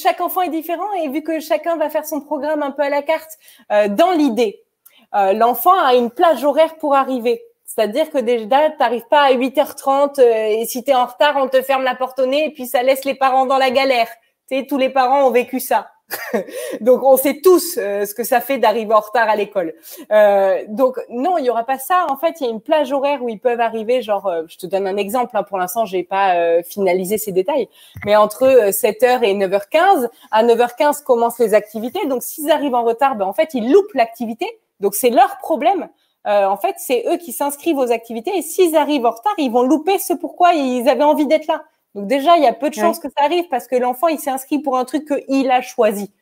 B: chaque enfant est différent et vu que chacun va faire son programme un peu à la carte, euh, dans l'idée, euh, l'enfant a une plage horaire pour arriver. C'est-à-dire que déjà, tu n'arrives pas à 8h30 et si tu es en retard, on te ferme la porte au nez et puis ça laisse les parents dans la galère. Tu sais, tous les parents ont vécu ça. donc on sait tous euh, ce que ça fait d'arriver en retard à l'école. Euh, donc non, il y aura pas ça. En fait, il y a une plage horaire où ils peuvent arriver. Genre, euh, je te donne un exemple. Hein, pour l'instant, j'ai pas finalisé ces détails, mais entre 7h et 9h15, à 9h15 commencent les activités. Donc s'ils arrivent en retard, ben en fait ils loupent l'activité. Donc c'est leur problème. en fait, c'est eux qui s'inscrivent aux activités et s'ils arrivent en retard, ils vont louper ce pourquoi ils avaient envie d'être là. Donc déjà, il y a peu de chances que ça arrive parce que l'enfant, il s'est inscrit pour un truc qu'il a choisi.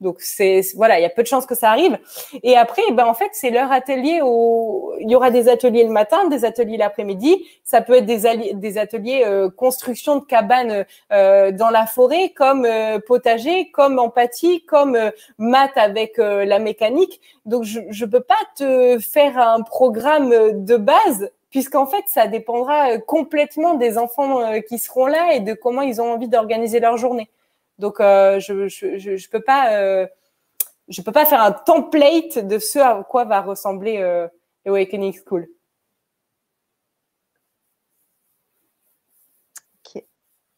B: Donc c'est voilà, il y a peu de chances que ça arrive. Et après, ben en fait, c'est leur atelier. Au... Il y aura des ateliers le matin, des ateliers l'après-midi. Ça peut être des, des ateliers euh, construction de cabanes euh, dans la forêt, comme euh, potager, comme empathie, comme maths avec la mécanique. Donc je je peux pas te faire un programme de base puisqu'en fait, ça dépendra euh, complètement des enfants euh, qui seront là et de comment ils ont envie d'organiser leur journée. Donc, euh, je, je, je, peux pas, je peux pas faire un template de ce à quoi va ressembler Awakening School.
A: Ok,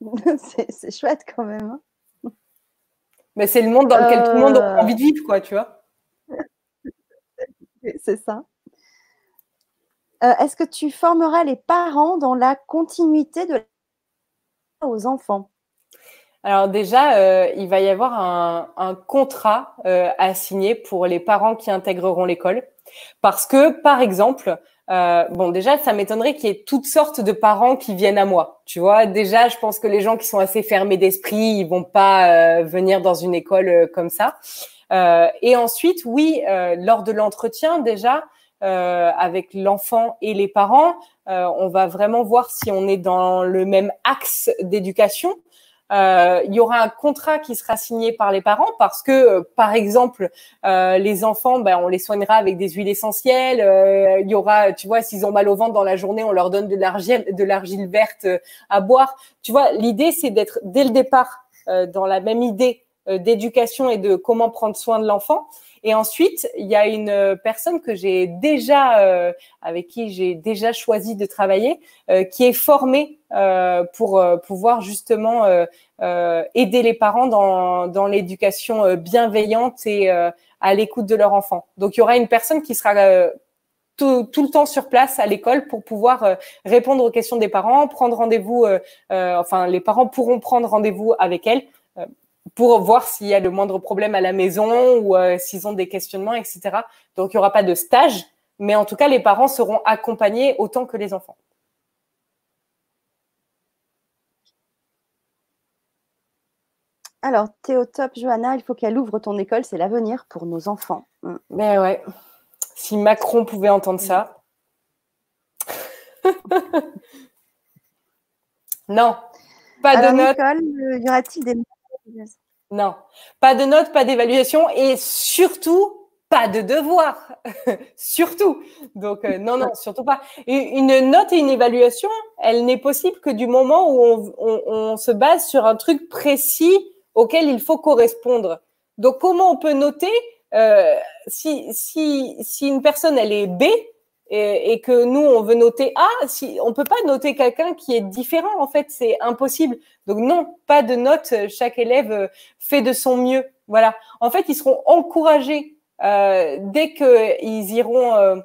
A: c'est chouette quand même.
B: Hein. Mais c'est le monde dans lequel tout le monde a envie de vivre, quoi, tu vois.
A: c'est ça. Euh, est-ce que tu formeras les parents dans la continuité de aux enfants?
B: Alors déjà, euh, il va y avoir un, contrat euh, à signer pour les parents qui intégreront l'école. Parce que, par exemple, bon, déjà, ça m'étonnerait qu'il y ait toutes sortes de parents qui viennent à moi. Tu vois, déjà, je pense que les gens qui sont assez fermés d'esprit, ils vont pas venir dans une école comme ça. et ensuite, oui, lors de l'entretien, déjà, euh, avec l'enfant et les parents. Euh, on va vraiment voir si on est dans le même axe d'éducation. Euh, il y aura un contrat qui sera signé par les parents parce que, euh, par exemple, euh, les enfants, ben, on les soignera avec des huiles essentielles. il y aura, tu vois, s'ils ont mal au ventre dans la journée, on leur donne de l'argile, de l'argile verte à boire. Tu vois, l'idée c'est d'être dès le départ dans la même idée d'éducation et de comment prendre soin de l'enfant. Et ensuite, il y a une euh, personne que j'ai déjà, euh, avec qui j'ai déjà choisi de travailler, euh, qui est formée pour pouvoir justement aider les parents dans, l'éducation bienveillante et à l'écoute de leur enfant. Donc, il y aura une personne qui sera tout, tout, le temps sur place à l'école pour pouvoir répondre aux questions des parents, prendre rendez-vous. enfin, les parents pourront prendre rendez-vous avec elle pour voir s'il y a le moindre problème à la maison ou euh, s'ils ont des questionnements, etc. Donc, il n'y aura pas de stage, mais en tout cas, les parents seront accompagnés autant que les enfants.
A: Alors, top, Johanna, il faut qu'elle ouvre ton école, c'est l'avenir pour nos enfants.
B: Mm. Mais ouais, si Macron pouvait entendre ça. non, pas de notes.
A: Euh, y aura-t-il des
B: non, pas de notes, pas d'évaluation et surtout pas de devoir. surtout. Donc euh, non, non, surtout pas. Une note et une évaluation, elle n'est possible que du moment où on, se base sur un truc précis auquel il faut correspondre. Donc comment on peut noter euh, si, si, si une personne elle est B, et, que nous on veut noter A, si on peut pas noter quelqu'un qui est différent en fait, c'est impossible. Donc non, pas de note. Chaque élève euh, fait de son mieux. Voilà. En fait, ils seront encouragés euh, dès qu'ils iront, euh,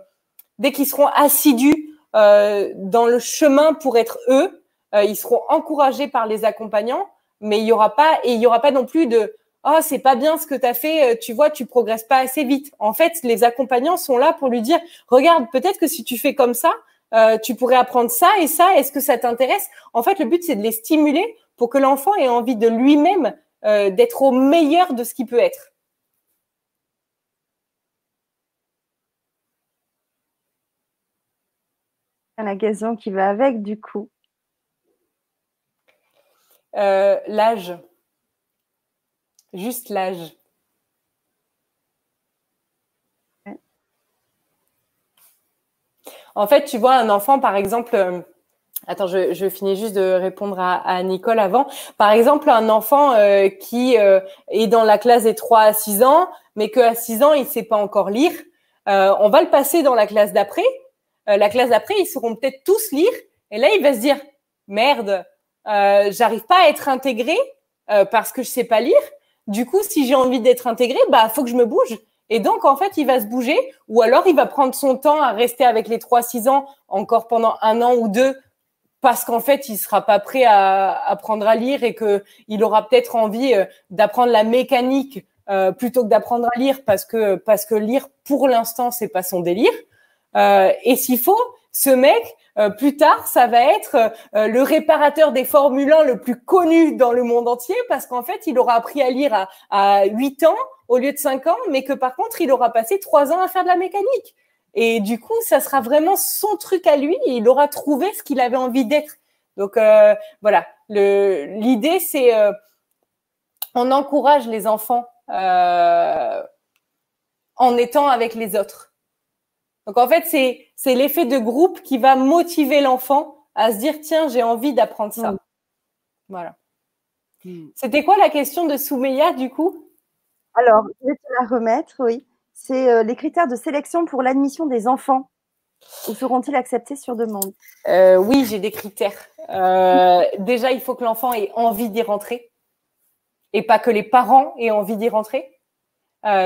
B: dès qu'ils seront assidus dans le chemin pour être eux. ils seront encouragés par les accompagnants, mais il y aura pas et il y aura pas non plus de oh c'est pas bien ce que tu as fait, euh, tu vois, tu progresses pas assez vite. En fait, les accompagnants sont là pour lui dire regarde, peut-être que si tu fais comme ça, euh, tu pourrais apprendre ça et ça. Est-ce que ça t'intéresse? En fait, le but c'est de les stimuler pour que l'enfant ait envie de lui-même euh, d'être au meilleur de ce qu'il peut être.
A: La question qui va avec, du coup.
B: L'âge. Juste l'âge. En fait, tu vois, un enfant, par exemple, euh, Attends, je, je, finis juste de répondre à, à, Nicole avant. Par exemple, un enfant euh, qui euh, est dans la classe des 3 à 6 ans, mais qu'à 6 ans, il ne sait pas encore lire, euh, on va le passer dans la classe d'après. La classe d'après, ils sauront peut-être tous lire. Et là, il va se dire, merde, j'arrive pas à être intégré parce que je sais pas lire. Du coup, si j'ai envie d'être intégré, bah, faut que je me bouge. Et donc, en fait, il va se bouger ou alors il va prendre son temps à rester avec les 3-6 ans encore pendant un an ou deux parce qu'en fait, il sera pas prêt à apprendre à lire et que il aura peut-être envie euh, d'apprendre la mécanique euh, plutôt que d'apprendre à lire parce que parce que lire pour l'instant c'est pas son délire. Euh, et s'il faut, ce mec euh, plus tard, ça va être euh, le réparateur des Formule 1 le plus connu dans le monde entier parce qu'en fait, il aura appris à lire à, à 8 ans au lieu de 5 ans, mais que par contre, il aura passé 3 ans à faire de la mécanique. Et du coup, ça sera vraiment son truc à lui. Il aura trouvé ce qu'il avait envie d'être. Donc euh, voilà, l'idée c'est euh, on encourage les enfants euh, en étant avec les autres. Donc en fait, c'est c'est l'effet de groupe qui va motiver l'enfant à se dire tiens, j'ai envie d'apprendre ça. Mm. Voilà. Mm. C'était quoi la question de Soumeya du coup?
A: Alors, je vais te la remettre, oui c'est euh, les critères de sélection pour l'admission des enfants. Ou seront-ils acceptés sur demande?
B: Euh, Oui, j'ai des critères. Euh, déjà, il faut que l'enfant ait envie d'y rentrer et pas que les parents aient envie d'y rentrer.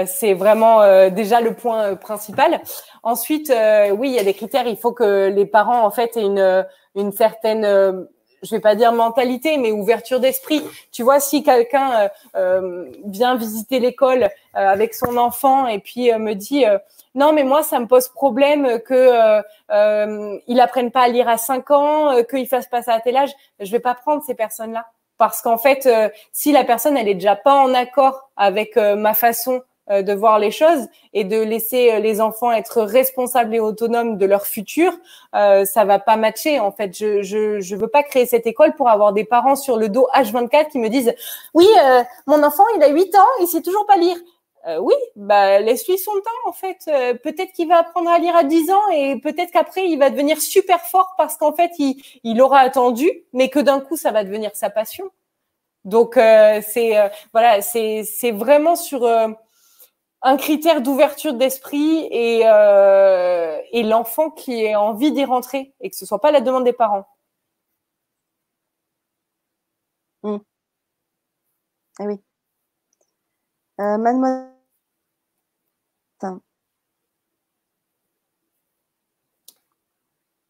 B: C'est vraiment déjà le point principal. Ensuite, oui, il y a des critères. Il faut que les parents, en fait, aient une, une certaine je vais pas dire mentalité, mais ouverture d'esprit. Tu vois, si quelqu'un euh, euh vient visiter l'école euh, avec son enfant et puis euh, me dit non, mais moi ça me pose problème que il apprenne pas à lire à 5 ans, qu'il fasse pas ça à tel âge, je vais pas prendre ces personnes-là parce qu'en fait, si la personne elle est déjà pas en accord avec ma façon euh, de voir les choses et de laisser euh, les enfants être responsables et autonomes de leur futur, euh, ça va pas matcher en fait. Je, je je veux pas créer cette école pour avoir des parents sur le dos H24 qui me disent oui euh, mon enfant il a 8 ans il sait toujours pas lire. Oui, bah laisse-lui son temps en fait. peut-être qu'il va apprendre à lire à 10 ans et peut-être qu'après il va devenir super fort parce qu'en fait il, il aura attendu, mais que d'un coup ça va devenir sa passion. Donc c'est voilà, c'est c'est vraiment sur un critère d'ouverture d'esprit et, euh, et l'enfant qui ait envie d'y rentrer et que ce soit pas la demande des parents.
A: Mm. Eh oui. Euh, mademoiselle.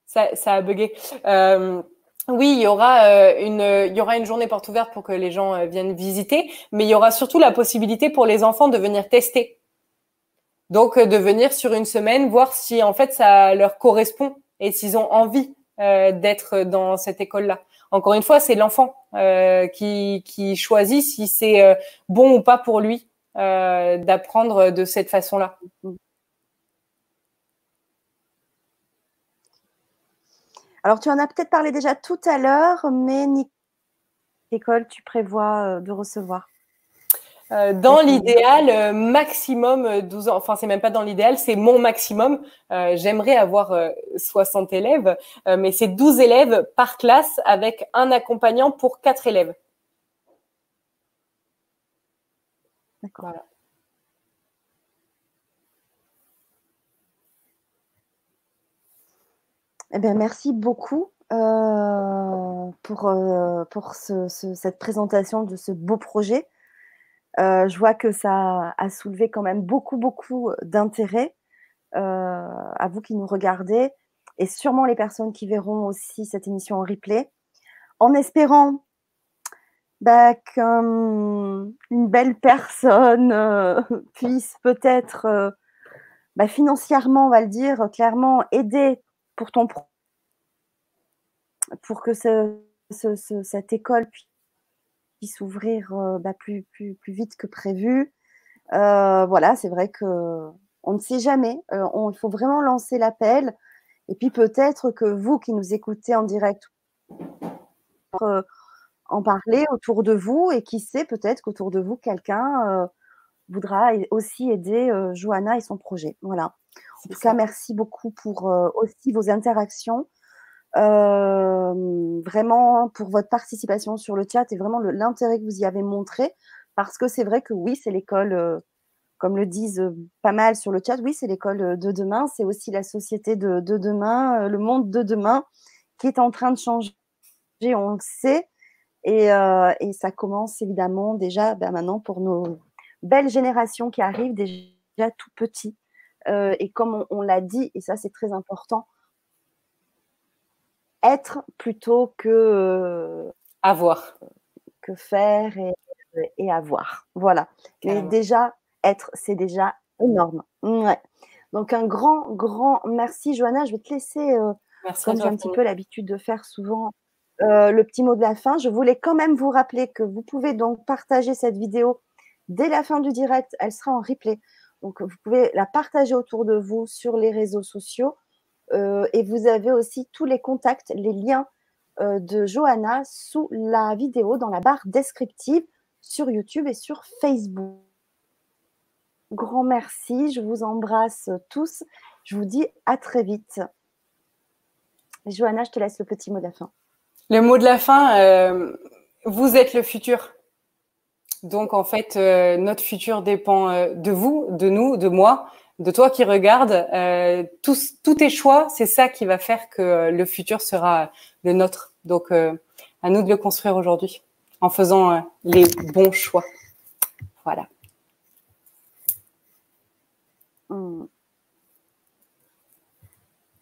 B: Ça, a bugué. Euh, oui, il y aura euh, une il y aura une journée porte ouverte pour que les gens viennent visiter, mais il y aura surtout la possibilité pour les enfants de venir tester. Donc de venir sur une semaine voir si en fait ça leur correspond et s'ils ont envie d'être dans cette école-là. Encore une fois, c'est l'enfant qui choisit si c'est bon ou pas pour lui d'apprendre de cette façon-là.
A: Alors, tu en as peut-être parlé déjà tout à l'heure, mais école tu prévois euh, de recevoir?
B: Euh, dans l'idéal, euh, maximum 12 ans. Enfin, c'est même pas dans l'idéal, c'est mon maximum. J'aimerais avoir 60 élèves, mais c'est 12 élèves par classe avec un accompagnant pour 4 élèves.
A: D'accord. Voilà. Eh bien, merci beaucoup euh, pour, euh, pour ce, cette présentation de ce beau projet. Euh, je vois que ça a soulevé quand même beaucoup, beaucoup d'intérêt à vous qui nous regardez et sûrement les personnes qui verront aussi cette émission en replay, en espérant bah, qu'une belle personne puisse peut-être bah, financièrement, on va le dire clairement, aider pour ton pour que cette école puisse s'ouvrir euh, bah, plus, plus, plus vite que prévu. Euh, voilà, c'est vrai que on ne sait jamais. Euh, il faut vraiment lancer l'appel. Et puis peut-être que vous qui nous écoutez en direct, en parler autour de vous. Et qui sait, peut-être qu'autour de vous, quelqu'un voudra aussi aider Johanna et son projet. Voilà. En tout cas, merci beaucoup pour aussi vos interactions. vraiment pour votre participation sur le chat et vraiment l'intérêt que vous y avez montré. Parce que c'est vrai que oui, c'est l'école, comme le disent pas mal sur le chat, oui, c'est l'école de demain, c'est aussi la société de, de demain, le monde de demain qui est en train de changer, on le sait. Et, euh, et ça commence évidemment déjà ben maintenant pour nos belles générations qui arrivent déjà tout petits. Euh, et comme on, l'a dit, et ça c'est très important, être plutôt que
B: avoir,
A: que faire et, et avoir. Voilà. Mais déjà être, c'est déjà énorme. Ouais. Donc un grand, grand merci, Johanna. Je vais te laisser, euh, comme j'ai un petit peu l'habitude de faire souvent, euh, le petit mot de la fin. Je voulais quand même vous rappeler que vous pouvez donc partager cette vidéo dès la fin du direct. Elle sera en replay. Donc, vous pouvez la partager autour de vous sur les réseaux sociaux. Euh, et vous avez aussi tous les contacts, les liens euh, de Johanna sous la vidéo dans la barre descriptive sur YouTube et sur Facebook. Grand merci, je vous embrasse tous. Je vous dis à très vite. Johanna, je te laisse le petit mot de la fin.
B: Le mot de la fin, euh, vous êtes le futur. Donc en fait, euh, notre futur dépend euh, de vous, de nous, de moi, de toi qui regarde. Euh, tous, tous tes choix, c'est ça qui va faire que euh, le futur sera le nôtre. Donc à nous de le construire aujourd'hui en faisant les bons choix. Voilà. Hmm.